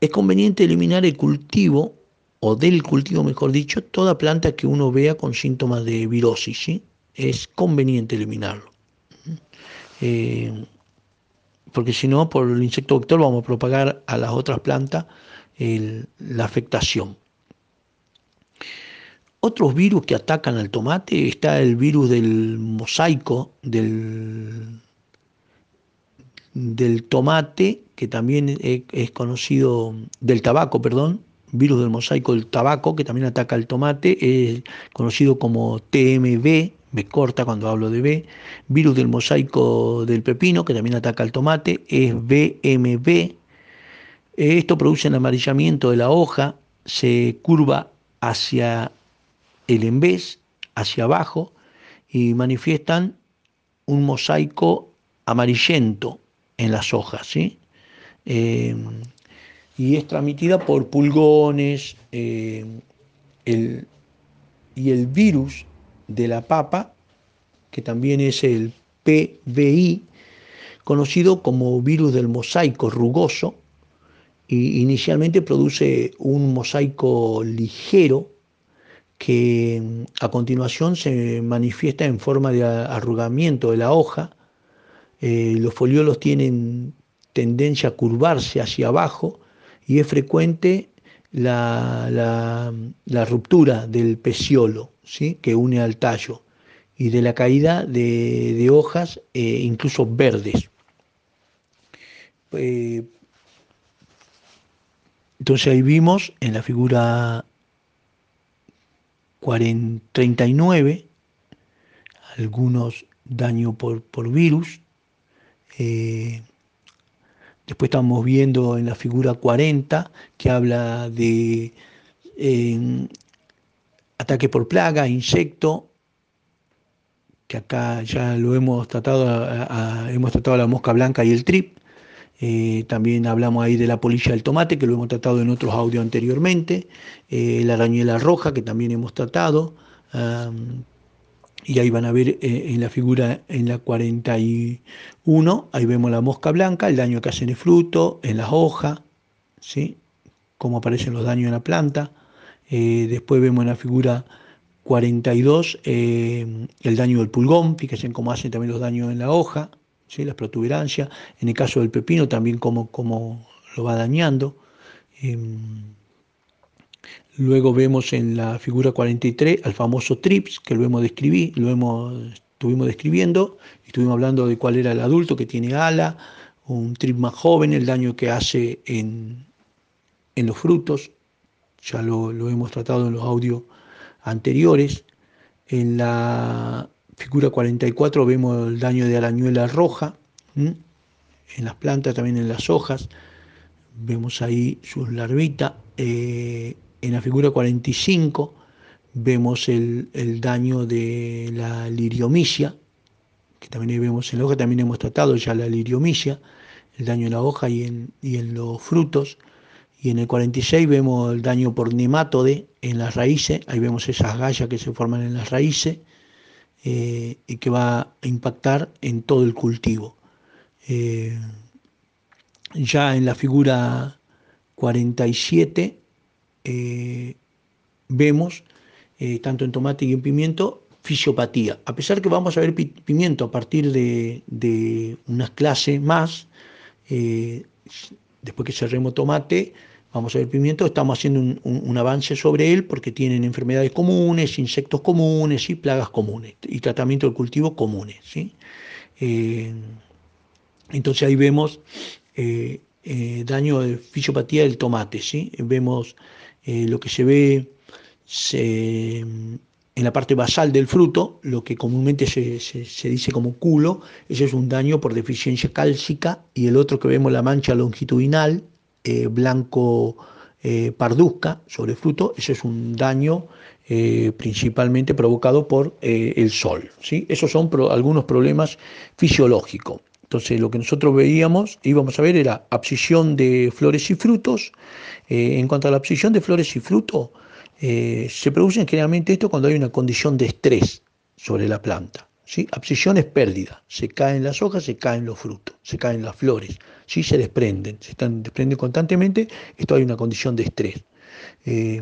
Es conveniente eliminar el cultivo, o del cultivo mejor dicho, toda planta que uno vea con síntomas de virosis. Es conveniente eliminarlo. Eh, porque si no, por el insecto vector vamos a propagar a las otras plantas la afectación. Otros virus que atacan al tomate está el virus del mosaico, del del tomate, que también es conocido, del tabaco, perdón, virus del mosaico del tabaco, que también ataca al tomate, es conocido como TMB, me corta cuando hablo de B, virus del mosaico del pepino, que también ataca al tomate, es BMB. Esto produce un amarillamiento de la hoja, se curva hacia el envés, hacia abajo, y manifiestan un mosaico amarillento, en las hojas, ¿sí? Eh, y es transmitida por pulgones eh, y el virus de la papa, que también es el PVI, conocido como virus del mosaico rugoso, y inicialmente produce un mosaico ligero que a continuación se manifiesta en forma de arrugamiento de la hoja eh, los foliolos tienen tendencia a curvarse hacia abajo y es frecuente la, ruptura del peciolo ¿sí? que une al tallo y de la caída de, hojas eh, incluso verdes. Eh, entonces ahí vimos en la figura 39 algunos daños por, por virus, eh, después estamos viendo en la figura 40 que habla de ataque por plaga, insecto, que acá ya lo hemos tratado, hemos tratado la mosca blanca y el trip. Eh, también hablamos ahí de la polilla del tomate, que lo hemos tratado en otros audios anteriormente. Eh, la arañuela roja, que también hemos tratado y ahí van a ver eh, en la figura en la 41, ahí vemos la mosca blanca, el daño que hace en el fruto, en las hojas, ¿sí? cómo aparecen los daños en la planta. Eh, después vemos en la figura 42 eh, el daño del pulgón, fíjense cómo hacen también los daños en la hoja, ¿sí? las protuberancias. En el caso del pepino también cómo, cómo lo va dañando. Luego vemos en la figura 43 al famoso TRIPS, que lo hemos describí, lo hemos, estuvimos describiendo, estuvimos hablando de cuál era el adulto que tiene ala, un TRIPS más joven, el daño que hace en, los frutos, ya lo, hemos tratado en los audios anteriores. En la figura 44 vemos el daño de arañuela roja, en las plantas, también en las hojas, vemos ahí sus larvitas. Eh, en la figura 45 vemos el, daño de la liriomicia, que también vemos en la hoja, también hemos tratado ya la liriomicia, el daño en la hoja y en, los frutos. Y en el 46 vemos el daño por nematode en las raíces, ahí vemos esas gallas que se forman en las raíces eh, y que va a impactar en todo el cultivo. Eh, ya en la figura 47 eh, vemos, eh, tanto en tomate y en pimiento, fisiopatía. A pesar que vamos a ver pimiento a partir de, de una clase más, eh, después que cerremos tomate, vamos a ver pimiento, estamos haciendo un, avance sobre él porque tienen enfermedades comunes, insectos comunes y plagas comunes y tratamiento del cultivo comunes. ¿sí? entonces ahí vemos daño de fisiopatía del tomate, ¿sí? vemos eh, lo que se ve en la parte basal del fruto, lo que comúnmente se, dice como culo, ese es un daño por deficiencia cálcica, y el otro que vemos la mancha longitudinal, eh, blanco parduzca sobre fruto, ese es un daño principalmente provocado por el sol. ¿sí? Esos son algunos problemas fisiológicos. Entonces lo que nosotros veíamos, íbamos a ver, era abscisión de flores y frutos. en cuanto a la abscisión de flores y frutos, se produce generalmente esto cuando hay una condición de estrés sobre la planta. ¿sí? Abscisión es pérdida, se caen las hojas, se caen los frutos, se caen las flores, ¿sí? se desprenden, se están desprenden constantemente, esto hay una condición de estrés. Eh,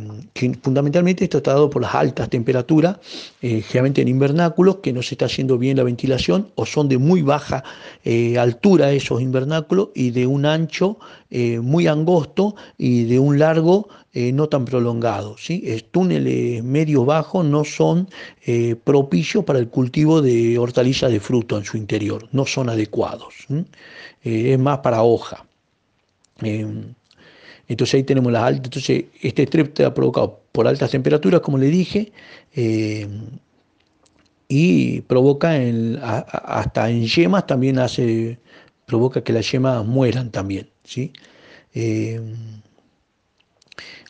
fundamentalmente esto está dado por las altas temperaturas, eh, generalmente en invernáculos, que no se está haciendo bien la ventilación o son de muy baja eh, altura esos invernáculos y de un ancho muy angosto y de un largo no tan prolongado. ¿sí? túneles medios bajos no son propicios para el cultivo de hortalizas de fruto en su interior, no son adecuados. es más para hoja. Entonces ahí tenemos las altas. Entonces este estrés está provocado por altas temperaturas, como le dije, eh, y provoca hasta en yemas también hace, provoca que las yemas mueran también, ¿sí? Eh,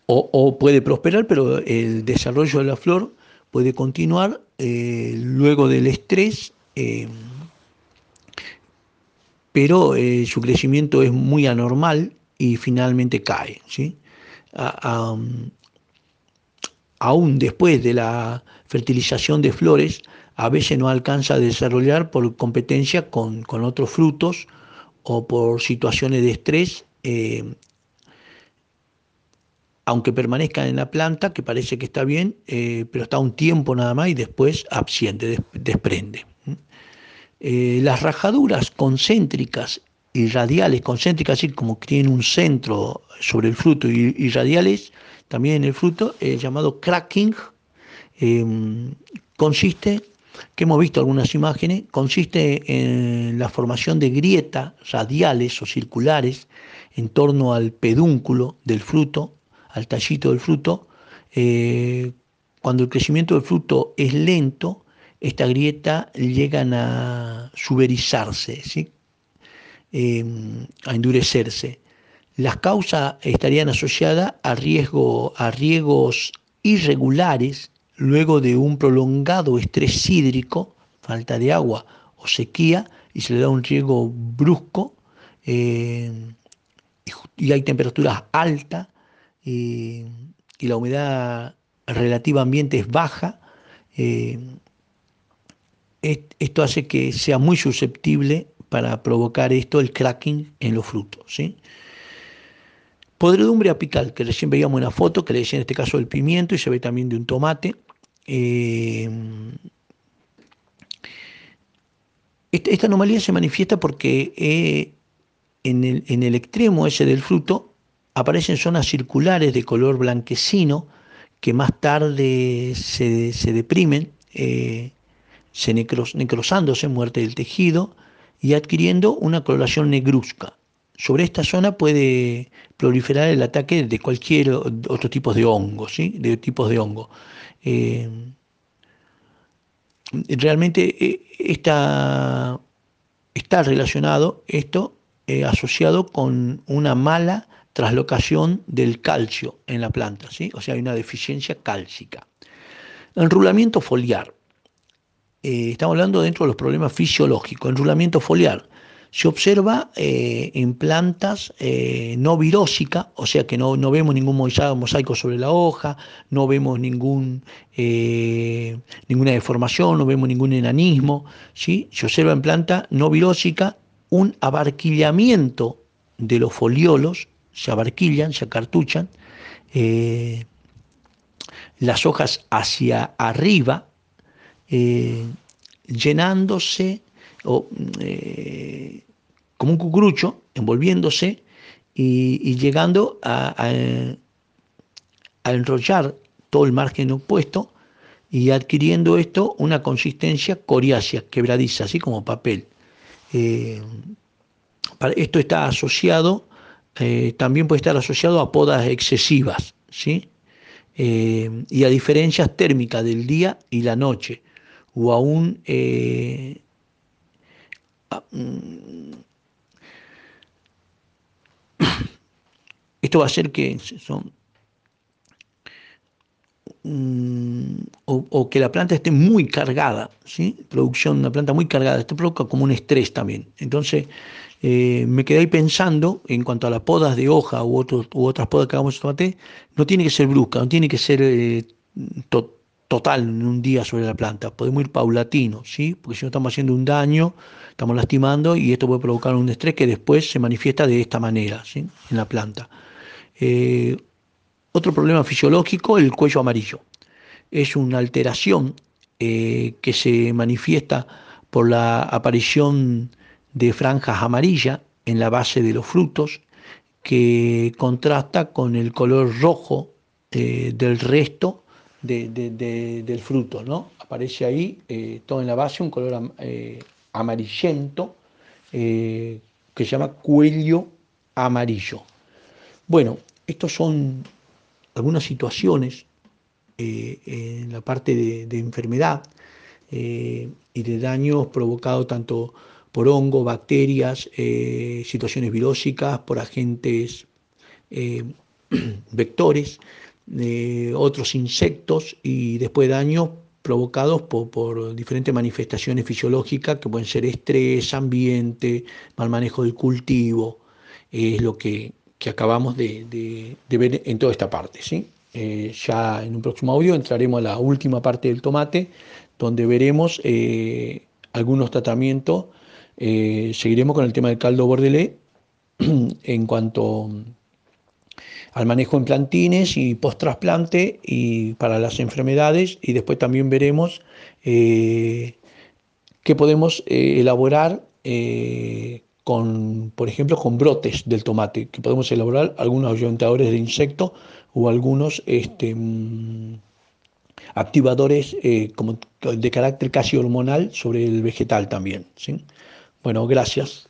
o, puede prosperar, pero el desarrollo de la flor puede continuar eh, luego del estrés, pero su crecimiento es muy anormal y finalmente cae. ¿sí? aún después de la fertilización de flores, a veces no alcanza a desarrollar por competencia con, otros frutos o por situaciones de estrés, eh, aunque permanezca en la planta, que parece que está bien, eh, pero está un tiempo nada más y después absiente, desprende. Eh, las rajaduras concéntricas y concéntricas, así como tienen un centro sobre el fruto y, radiales también en el fruto, eh, llamado cracking, em, consiste, que hemos visto algunas imágenes, consiste en la formación de grietas radiales o circulares en torno al pedúnculo del fruto, al tallito del fruto. Eh, cuando el crecimiento del fruto es lento, esta grieta llegan a suberizarse, ¿sí? Em, a endurecerse. Las causas estarían asociadas a, riesgo, a riegos irregulares luego de un prolongado estrés hídrico, falta de agua o sequía, y se le da un riego brusco, em, y hay temperaturas altas, em, y la humedad relativa ambiente es baja, esto hace que sea muy susceptible para provocar esto, el cracking en los frutos. Podredumbre apical, que recién veíamos una foto, que le decía en este caso el pimiento y se ve también de un tomate. Eh, esta, anomalía se manifiesta porque eh, en, el, extremo ese del fruto aparecen zonas circulares de color blanquecino que más tarde se, deprimen, eh, se necrosándose, muerte del tejido, y adquiriendo una coloración negruzca. Sobre esta zona puede proliferar el ataque de cualquier otro tipo de hongo, ¿sí? de tipos de hongo. Eh, realmente eh, está, está relacionado esto eh, asociado con una mala traslocación del calcio en la planta, ¿sí? o sea, hay una deficiencia cálcica. Enrulamiento foliar. Eh, estamos hablando dentro de los problemas fisiológicos, enrulamiento foliar. Se observa eh, en plantas eh, no virósicas, o sea que no, vemos ningún mosaico sobre la hoja, no vemos ningún, ninguna deformación, no vemos ningún enanismo. ¿sí? Se observa en planta no virósica un abarquillamiento de los foliolos, se abarquillan, se acartuchan, las hojas hacia arriba, eh, llenándose o, eh, como un cucurucho, envolviéndose y, llegando a, enrollar todo el margen opuesto y adquiriendo esto una consistencia coriácea, quebradiza, así como papel. Eh, esto está asociado, también puede estar asociado a podas excesivas, ¿sí? y a diferencias térmicas del día y la noche o aún eh, mm, esto va a hacer que son mm, o, que la planta esté muy cargada, ¿sí? producción de una planta muy cargada, esto provoca como un estrés también. Entonces, eh, me quedé ahí pensando en cuanto a las podas de hoja u, u otras podas que hagamos de tomate, no tiene que ser brusca, no tiene que ser eh, total en un día sobre la planta, podemos ir paulatino, ¿sí? porque si no estamos haciendo un daño, estamos lastimando y esto puede provocar un estrés que después se manifiesta de esta manera ¿sí? en la planta. Eh, otro problema fisiológico, el cuello amarillo. Es una alteración eh, que se manifiesta por la aparición de franjas amarillas en la base de los frutos, que contrasta con el color rojo eh, del resto del fruto. ¿no? Aparece ahí todo en la base un color amarillento que se llama cuello amarillo. Bueno, estos son algunas situaciones eh, en la parte de, enfermedad eh, y de daños provocados tanto por hongos, bacterias, eh, situaciones virósicas, por agentes vectores, otros insectos y después daños provocados por, diferentes manifestaciones fisiológicas que pueden ser estrés, ambiente, mal manejo del cultivo, es lo que que acabamos de, ver en toda esta parte. ¿sí? Eh, ya en un próximo audio entraremos a la última parte del tomate, donde veremos eh, algunos tratamientos. Eh, seguiremos con el tema del caldo bordelé en cuanto al manejo en plantines y post-trasplante y para las enfermedades y después también veremos qué podemos elaborar con, por ejemplo, con brotes del tomate, que podemos elaborar algunos ayuntadores de insectos o algunos este, mm, activadores eh, como de carácter casi hormonal sobre el vegetal también. ¿sí? Bueno, gracias.